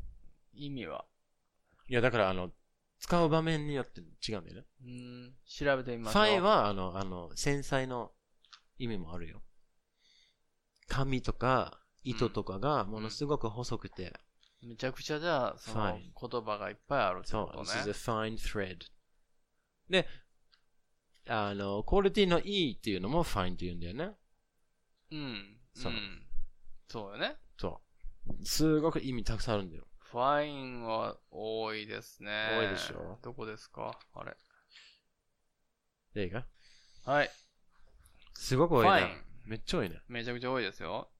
意味は。いや、だからあの、使う場面によって違うんだよね。うん。調べてみましょう。ファインは、あの、あの、繊細の意味もあるよ。紙とか、糸とかがものすごく細くて、めちゃくちゃじゃあ、その言葉がいっぱいあるってそう、こと this is ね a。fine thread. で、あの、クオリティのいいっていうのも fine って言うんだよね。うん。そううん。そうよね。そう。すごく意味たくさんあるんだよ。ファインは多いですね。多いでしょどこですか？あれ。映画はい。すごく多いな fine。めっちゃ多いね。めちゃくちゃ多いですよ。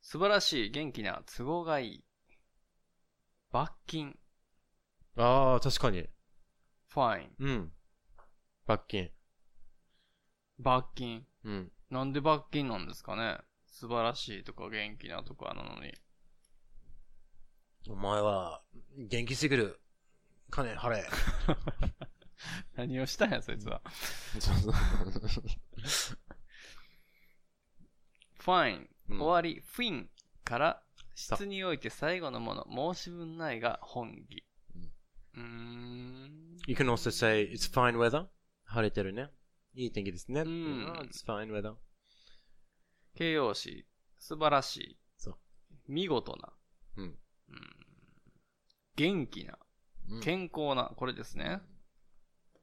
素晴らしい、元気な、都合がいい。罰金、ああ、確かに。ファイン、うん。罰金。罰金。うん。なんで罰金なんですかね素晴らしいとか元気なとかなのに。お前は、元気すぎる。金払え。何をしたんや、そいつは。そうそうファイン、うん終わり、フィンから、質において最後のもの、申し分ないが本義。うーん。You can also say, it's fine weather. 晴れてるね。いい天気ですね。うん It's fine weather. 形容詞、素晴らしい。そう見事な。うんうん元気な。うん健康な。これですね。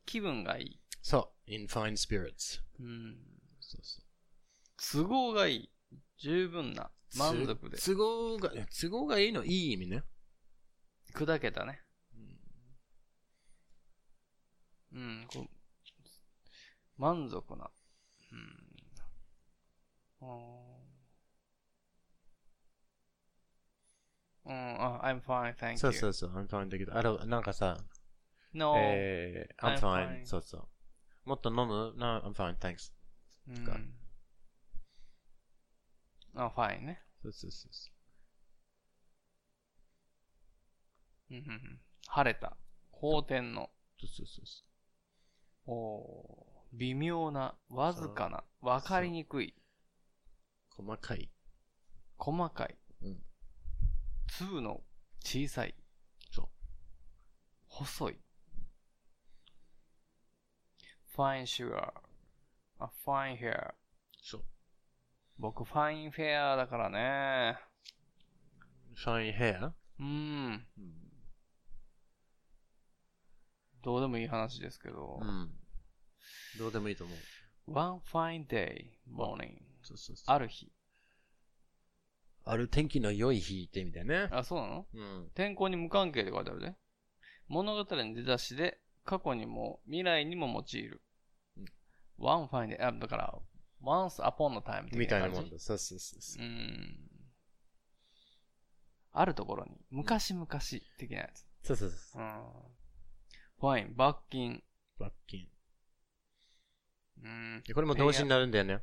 気分がいい。そう。in fine spirits. うんそうそう都合がいい。十分な。満足で。つ都合が、都合がいいのいい意味ね。砕けたね。うん。こう満足な。うん。うん。あ、I'm fine, thank you. そうそうそう。I'm fine だけど、あれ、なんかさ、No. えー、I'm I'm fine. fine そうそう。もっと飲む ?No, I'm fine, thanks. うん。あ、fine ね。そうそうそうそうんうんうん晴れた。好天の。う。そうそうそおー微妙な、わずかな、わかりにくい。細かい。細かい。うん。粒の小さい。そう。細い。Fine sugar. あ、fine hair. そう。僕、ファインフェアだからね。fine hair? うーん。どうでもいい話ですけど。うん。どうでもいいと思う。one fine day morning. そうそうそう。ある日。ある天気の良い日って意味だよね。あ、そうなの？うん。天候に無関係って書いてあるね。物語の出だしで、過去にも未来にも用いる。うん one fine day. あ、だから、once upon a time み。たいなもんだ。そうそうそうそうう。ん。あるところに、昔々的なやつ。そうそうそう。うん。ファイン、罰金。罰金。うん。でこれも動詞になるんだよね。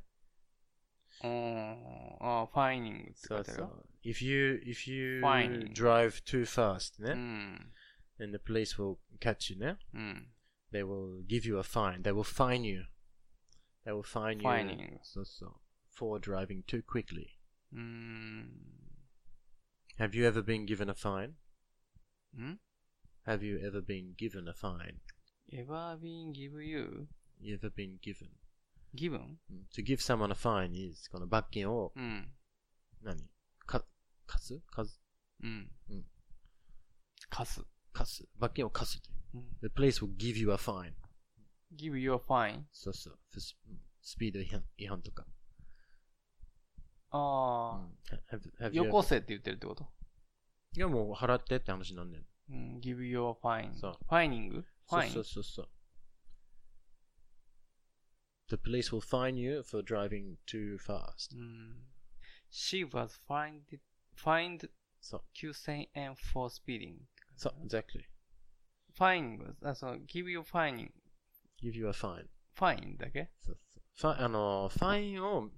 うん。あ、ファイニングってそうそ書いてあるよ。う。If you, if you Fine. drive too fast うね、ん。and the police will catch you ね、うん。they will give you a fine. They will fine you. They will fine you. Fining. そうそう。for driving too quickly. うん。 Have you ever been given a fine? ん Have you ever been given a fine? ever been give you? You ever been given? given? うん To give someone a fine is この罰金をうん。何か、課す課すうん。うん。貸す。課す罰金を課すという。うん The police will give you a fine. give you a fine? そうそう。for s- うんスピード違反違反とか。ああ、うん have, have you よこせって言ってるってこといやもう払ってって話なんだよ。うん。give you a fine. そうファイニングファインそうそうそう。The police will fine you for driving too fast. うん。she was fined, fined そう。 9000円 for speeding. そう、exactly. ファイング、あ、その、give you finding, give you a fine. ファインだけ？そうそう。ファあの、ファインを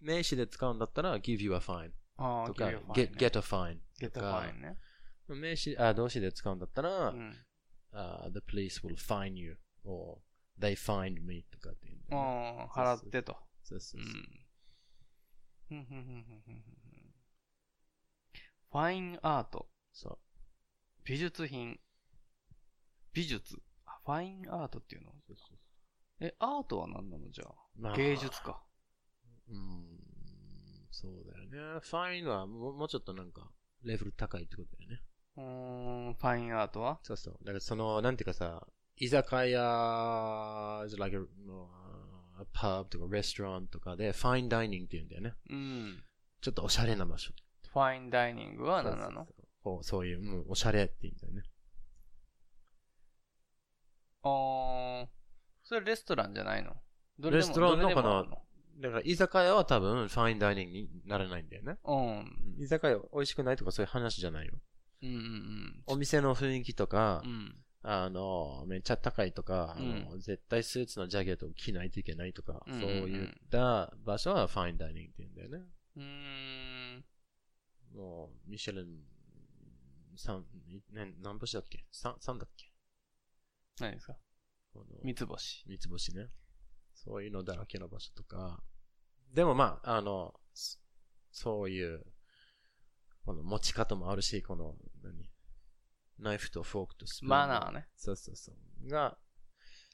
名詞で使うんだったら give you a fine とか give you a fine、get, get a fine get と a か fine ね。名詞、あ、動詞で使うんだったら、うん。あ the police will fine you or they find me とかっていうんだよねああ、払ってと。そうそううそう。ん。ふんふんふんふんふんふんファインアート、そう。美術品、美術。あファインアートっていうのえ、アートは何なのじゃあ？まあ芸術か。うーん、そうだよね。ファインはもうもうちょっとなんか、レベル高いってことだよね。うーん、ファインアートは？そうそう。だからその、なんていうかさ、居酒屋、is like a, a pub とか restaurant とかで、ファインダイニングって言うんだよね。うん。ちょっとおしゃれな場所。ファインダイニングは何なの？そうそうそうそういう、もうおしゃれって言うんだよね。あー、それレストランじゃないの？レストランのかな？だから居酒屋は多分ファインダイニングにならないんだよね。うん。居酒屋美味しくないとかそういう話じゃないよ。うんうんお店の雰囲気とか、うん。うん。あの、めっちゃ高いとか、うんあの絶対スーツのジャケットを着ないといけないとか、うんうんうんそういった場所はファインダイニングって言うんだよね。うーん。もう、ミシェルン、三、ね、何星だっけ？三、三だっけ？何ですか？この三つ星。三つ星ね。そういうのだらけの場所とか。でもまあ、あの、そそういう、この持ち方もあるし、この、何？ナイフとフォークとスプーン。マナーね。そうそうそう。が、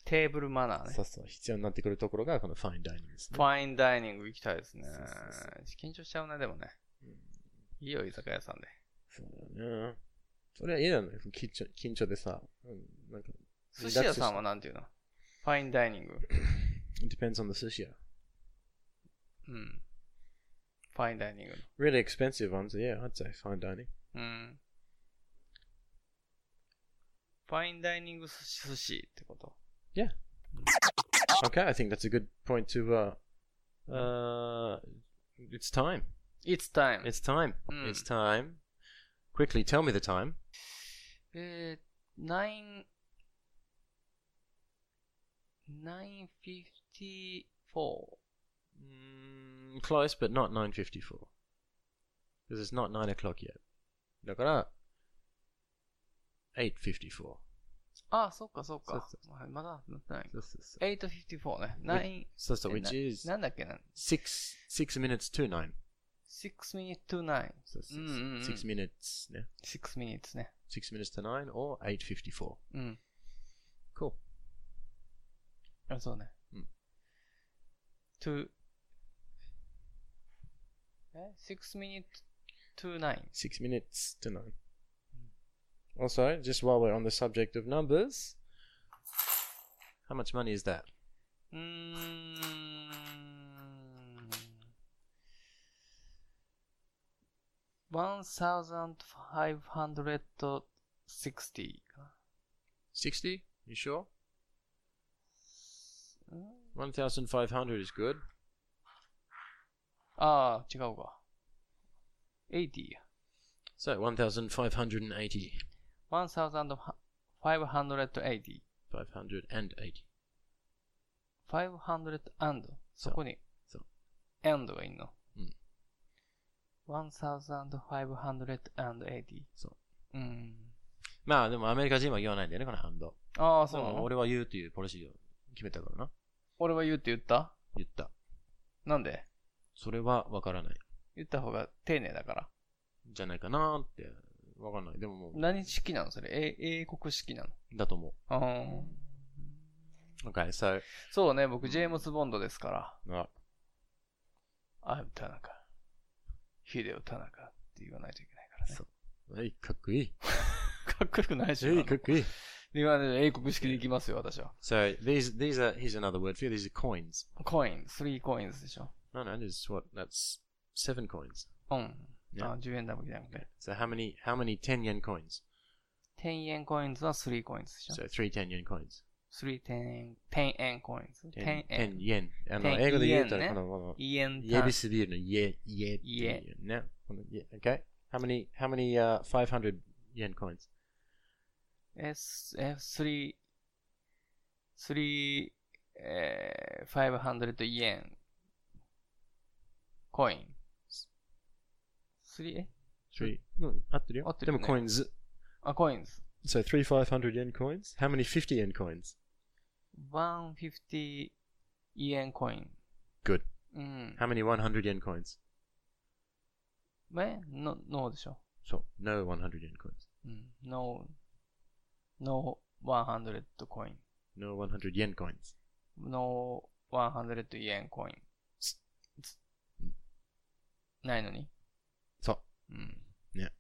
テーブルマナーねそ。うそう、必要になってくるところが、このファインダイニングですね。ファインダイニング行きたいですねそうそうそ。緊張しちゃうね、でもね。いいよ、居酒屋さんで。そうだよね。それはいいだね。緊張緊張でさ、うん、なんか、寿司屋さんはなんていうのファインダイニング。 It depends on the sushi. うん。ファインダイニング Really expensive ones, yeah, I'd say fine dining. の。うん。ファインダイニング寿司寿司ってこと Okay, I think that's a good point to, uh, uh, it's time. ?It's time. It's time. Mm. It's time. Quickly, tell me the time. えー、9、 954。 Mm, close, but not 9.54. Because it's not 9 o'clock yet. だから、8.54. あ、そっかそっかそう。はいまだ、ない。そうそうそう。 854ね。9、そうそう、え which な is なんだっけな 6, 6 minutes to 9. 6 minutes to 9. そうそうそううんうんうん6 minutes ね。 6 minutes ね。 6 minutes to 9 or 8.54. うん。 Cool. あ、そうね。うん。 to, え ?6 minutes to 9. 6 minutes to 9. Also, just while we're on the subject of numbers, how much money is that? うーん。1560かな。 60? You sure? 1500 is good. ああ、違うか。80や。So, 1580. 1580。580. 500 and そこにそう and がいんの。うん。1580.。そううん。まあでもアメリカ人は言わないんだよね、このハンド。ああ、でそうなの？も俺は言うというポリシーを決めたからな。俺は言うって言った？言った。なんで？それはわからない。言った方が丁寧だから。じゃないかなって。わかんない。でももう、何式なのそれ？え英国式なの？だと思あ。Okay, so, そうね、僕、ジェームズ・ボンドですから。あ I'm 田中。ヒデオ田中って言わないといけないからね。そうはい、かっこいい。かっこよくないでしょ？はい、かっこいい。言わない英国式でいきますよ、私は。 So, these, these are, here's another word for you. These are coins. コイン、3コインズでしょ。 No, no, this is what, that's seven coins. うん。 Yeah. あ、10円玉じゃなくて。 So how many, how many 10 yen coins? 10円コインズは3コインズでしょ。 So three 10 yen coins. 3 10, 10円コインズ。 10 10円。 yen. あの、 10英語で言うと、 yen ねこの、この、イエンイエビスビールのイエ、イエってイエいうね。このイエ Okay? How many, how many, uh, 500 yen coins? S、F、3、3、えー、500イエン。コイン。3、え Three. うん合ってるよ。で合ってるよねも coins. あ、コインズ。So three 500 yen coins? How many 50 yen coins? 150イエンコイン。Good. うん。How many 100 yen coins? えの、ノーでしょ。So, no 100 yen coins. うん。no, no 100コイン。No 100 yen coins. no 100イエンコイン。ないのに？そう。うん。ね。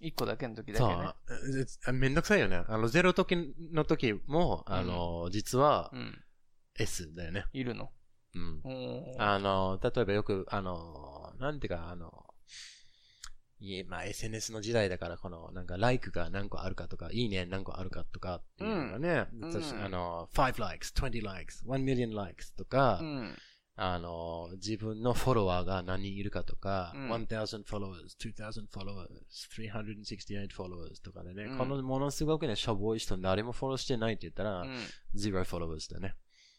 一個だけの時だそけね。う。あめんどくさいよね。あの、ゼロ時の時も、あの、実はうん。S だよね。いるの？うん。あの、例えばよく、あの、なんていうか、あの、いえ、まあ SNS の時代だから、この、なんか、like が何個あるかとか、いいね何個あるかとかっていうのがね、うんあの、5 likes, 20 likes, 1 million likes とか、うん。あの、自分のフォロワーが何人いるかとか、うん1000 followers, 2000 followers, 368 followers とかでね、うんこのものすごくね、しょぼい人誰もフォローしてないって言ったら、うん。zero followers だね。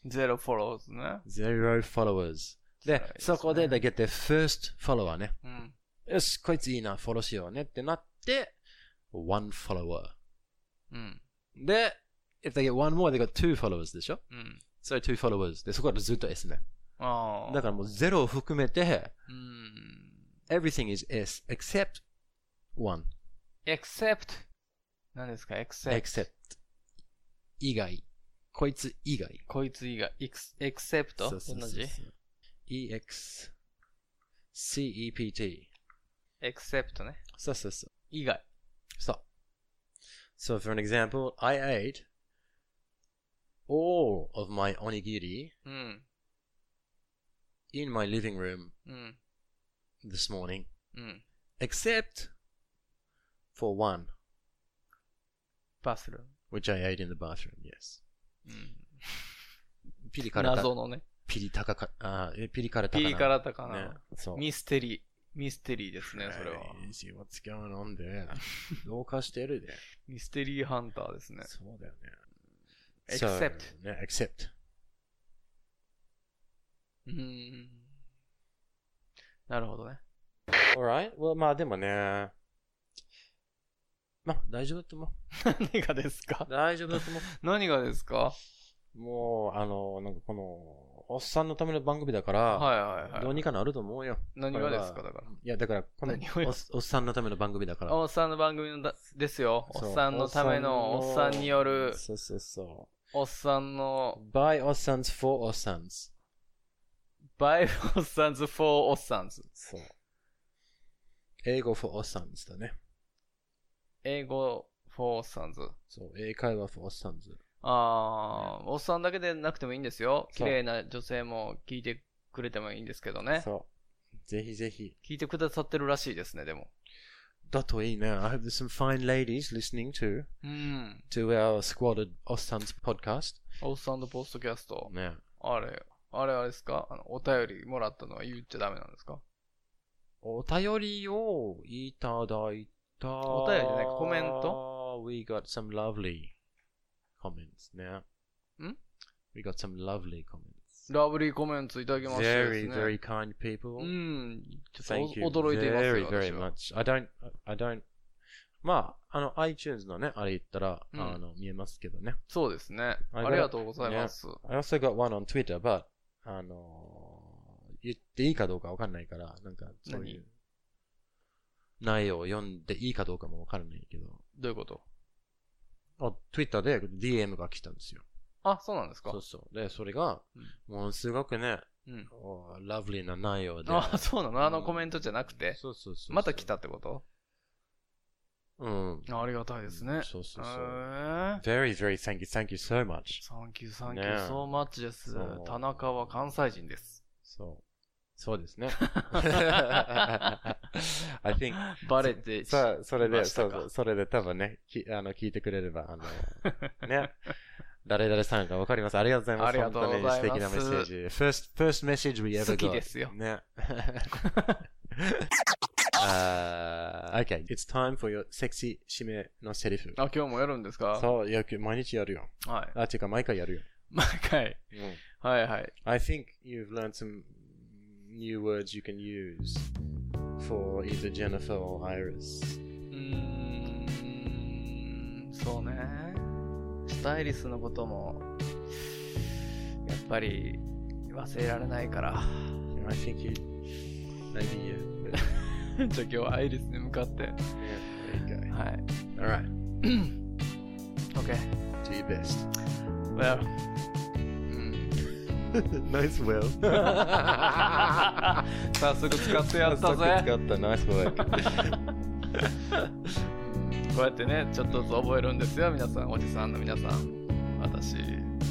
ゼロフォローズね。zero followers。で、そこで they get their first follower ね。うん。よし、こいついいな、フォローしようねってなって、one follower。うん。で、if they get one more, they got two followers でしょうん。So two followers. で、そこからずっと S ね。ああ。だからもうゼロを含めて、うん。everything is S except one. except 何ですか except except 以外。こいつ以外。こいつ以外。ex- except 同じ EX CEPT。except ね。そうそうそう。以外。そう。So for an example, I ate all of my onigiri、うん、in my living room、うん、this morning、うん、except for one. Bathroom. Which I ate in the bathroom, yes、うん、ピリ辛謎のねピリ高かあピリ辛高なピリ辛高な、ね、そうミステリーミステリーですね、それは。Crazy, What's going on there? どうかしてるで。ミステリーハンターですね。そうだよね。except So, ね、except. うーん。なるほどね。Alright. Well, まあでもね。まあ大丈夫だと思う。何がですか？大丈夫だと思う。何がですか？もう、あの、なんかこの、おっさんのための番組だから、はいはいはい。どうにかなると思うよ。何がですか、だから。いや、だから、このおっおっさんのための番組だから。おっさんの番組のだですよ。おっさんのための、おっさんによる、そうそうそおっさんのう。、by おっさん for おっさんズ。 by おっさんズ for おっさんズ。そう。英語 for おっさんズだね。英語 for おっさんズ。そう。英会話 for おっさんズ。あー、おっさんだけでなくてもいいんですよ。綺麗な女性も聞いてくれてもいいんですけどね。そう。ぜひぜひ。聞いてくださってるらしいですね、でも。だといいね。I hope there's some fine ladies listening to, うん。to our squatted おっさんズ podcast. おっさんのポストキャスト。ね。あれ、あれあれですか？あの、お便りもらったのは言っちゃダメなんですか？お便りをいただいた。お便りじゃないコメント ?We got some lovely comments ね。ん ?We got some lovely comments. ラブリーコメントいただきましてです Very, ね。very kind people. うん。ちょ Thank っ you と驚いていますよ。very, very 私 much. は I don't, I don't, まあ、あの、iTunes のね、あれ言ったら、うんあの、見えますけどね。そうですね。あありがとうございます。I also got one on Twitter, but, あの、言っていいかどうかわかんないから、なんか、そういう、内容を読んでいいかどうかもわからないけど、どういうこと？あ、Twitter で DM が来たんですよ。あ、そうなんですか？そうそう。で、それが、ものすごくね、うん。おラブリーな内容で。あ、そうなの？あのコメントじゃなくて？そうそうそう。また来たってこと？うん。ありがたいですね。そうそうそう。Very, very thank you, thank you so much. サンキュー、サンキュねー、ソーマッチです。田中は関西人です。そう。そうですね。I think, バレて、さあ、それで、そうそう、それで多分ね、きあの、聞いてくれれば、あの、ね、誰々さんかわかります。ありがとうございます。ありがとうございます素敵なメッセージ。first, first message we ever got. 好きですよね。uh, okay, it's time for your sexy 締めのセリフ。あ、今日もやるんですか？そう、よく毎日やるよ。はい。あ、違う、毎回やるよ。毎回。うんはいはい。I think you've learned some new words you can use for either Jennifer or Iris. うーん、そうね。スタイリスのことも、やっぱり忘れられないから。I think you, maybe you. じゃあ今日はアイリスに向かって。Yeah, there you はい。go. All right, OK。do your best. Well. nice will. 早速使ってやったぜ。Nice work. こうやってね、ちょっとずつ覚えるんですよ、皆さん、おじさんの皆さん。私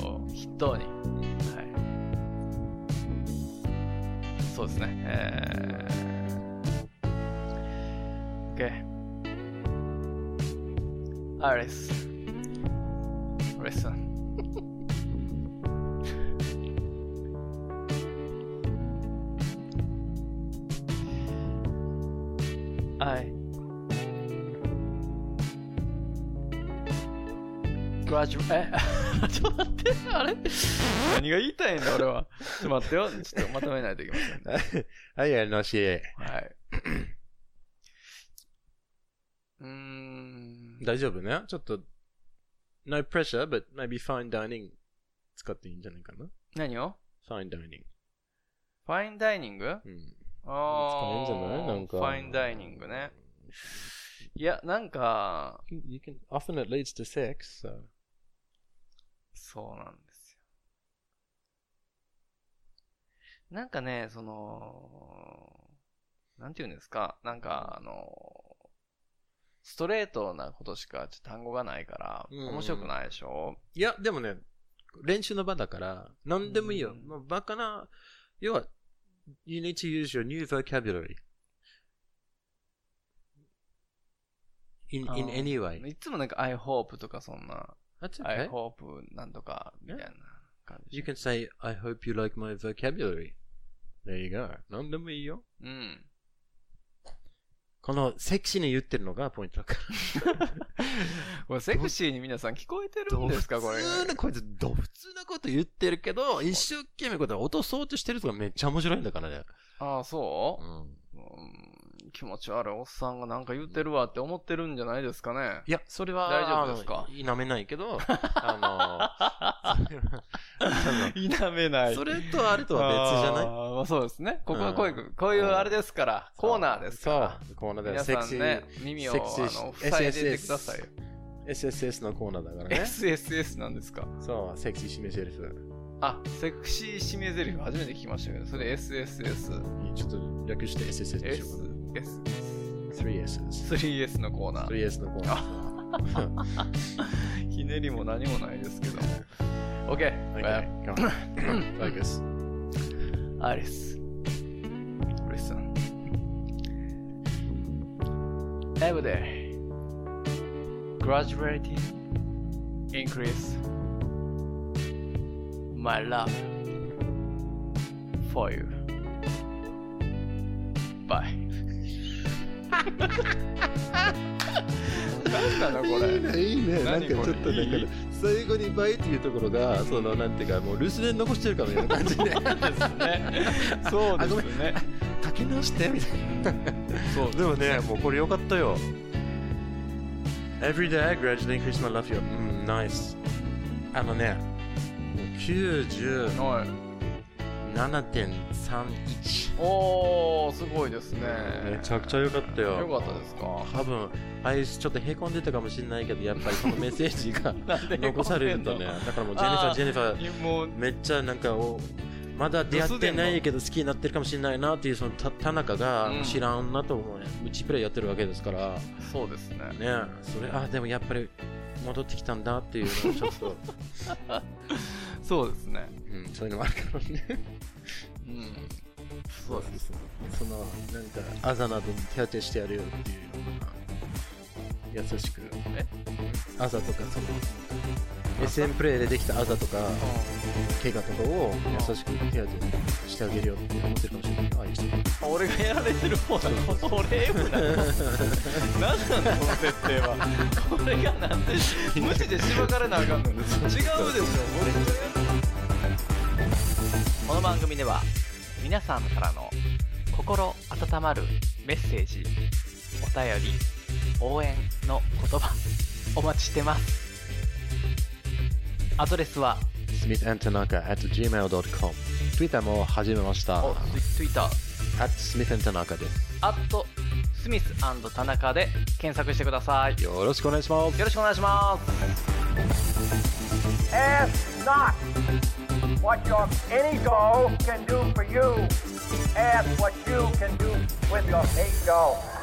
を筆頭に。はい。そうですね。えー、OK。Iris。Listen. I graduate え？ちょっと待ってあれ？何が言いたいんだ俺は。ちょっと待ってよ。ちょっとまとめないといけませんね。はい、やり直し。はい。うーん。大丈夫ね？ちょっと、no pressure, but maybe fine dining 使っていいんじゃないかな？何を ?fine dining. ファインダイニングうん。あ使えんじゃない？なんか。ファインダイニングね。いやなんか You can, often it leads to sex, so. そうなんですよ。なんかね、その、なんて言うんですか、なんかあの、ストレートなことしかちょっと単語がないから、うん面白くないでしょ？いや、でもね、練習の場だから、何でもいいよ。うん。もうバカな、要は、you need to use your new vocabulary. In, あ in ー any way. いつもなんか I hope とかそんな、 That's I okay. hope なんとかみたいな感じ You。can say, I hope you like my vocabulary. There you go. 何でもいいよ。うん。 このセクシーに言ってるのがポイントだから。これセクシーに皆さん聞こえてるんですかこれ。普通な、こいつ、ど普通なこと言ってるけど、一生懸命こと落とそうとしてるとかめっちゃ面白いんだからね。ああ、そう？う、ん。うん、気持ち悪いおっさんがなんか言ってるわって思ってるんじゃないですかね。いや、それは、大丈夫ですか？否めないけど、あの、否めない。それとあれとは別じゃない？あーまあそうですね。ここはこういう、うんこういうあれですから、コーナーですから。そう、コーナーで皆セクシさんねー、、耳を、あの、塞いでてくださいよ。SSS のコーナーだからね。SSS なんですか？そう、セクシー締めセリフ。あ、セクシー締め台詞初めて聞きましたけど、それ SSS。ちょっと略して SSS でしょうか。SS。3S。3S のコーナー。3S のコーナー。ひねりも何もないですけど。Okay, come on. Focus. Alice. Listen. Every day, gradually increase my love for you. Bye. なんだこれ。いいね、いいね。なんかちょっと何これなんか、最後にバイっていうところが、その、なんていうか、もう留守電残してるかのような感じで。ですね。そうですね。書き直して、みたいな。そうでもね、もうこれよかったよ。Every day I gradually increase my love for you. うん、ナイス。あのね、もう97.31。はい。おー、すごいですね。めちゃくちゃ良かったよ。よかったですか？多分、あいつちょっとへこんでたかもしれないけど、やっぱりこのメッセージが 残されるとね、だからもうジェニファー、ジェニファー、もう、めっちゃなんかお、まだ出会ってないけど好きになってるかもしれないなっていうそのた田中がうん知らんなと思うね。うちプレイやってるわけですから、ね、そうですね。それ、あ、でもやっぱり戻ってきたんだっていうのをちょっと、そうですね。うん、そういうのもあるからね。うん。そうです。その、なんか、あざなどに手当てしてやるよっていうような、優しく、え？あざとか、その、SM プレイでできたあざとか、怪我とかを優しく手当てしてあげるよって思ってるかもしれない。ああいう人。あ俺がやられてる方なの俺 M な。の何なのこの設定は。これがなんで無視でしばかれなあかんの違うでしょ この番組では皆さんからの心温まるメッセージお便り応援の言葉お待ちしてますアドレスは smithandtanaka at gmail.com Twitter も始めました。お Twitter at smithandtanaka です。アットスミス田中で検索してくださいよよろしくお願いします。ろしくお願いします Ask not what your ego can do for you. Ask what you can do with your ego.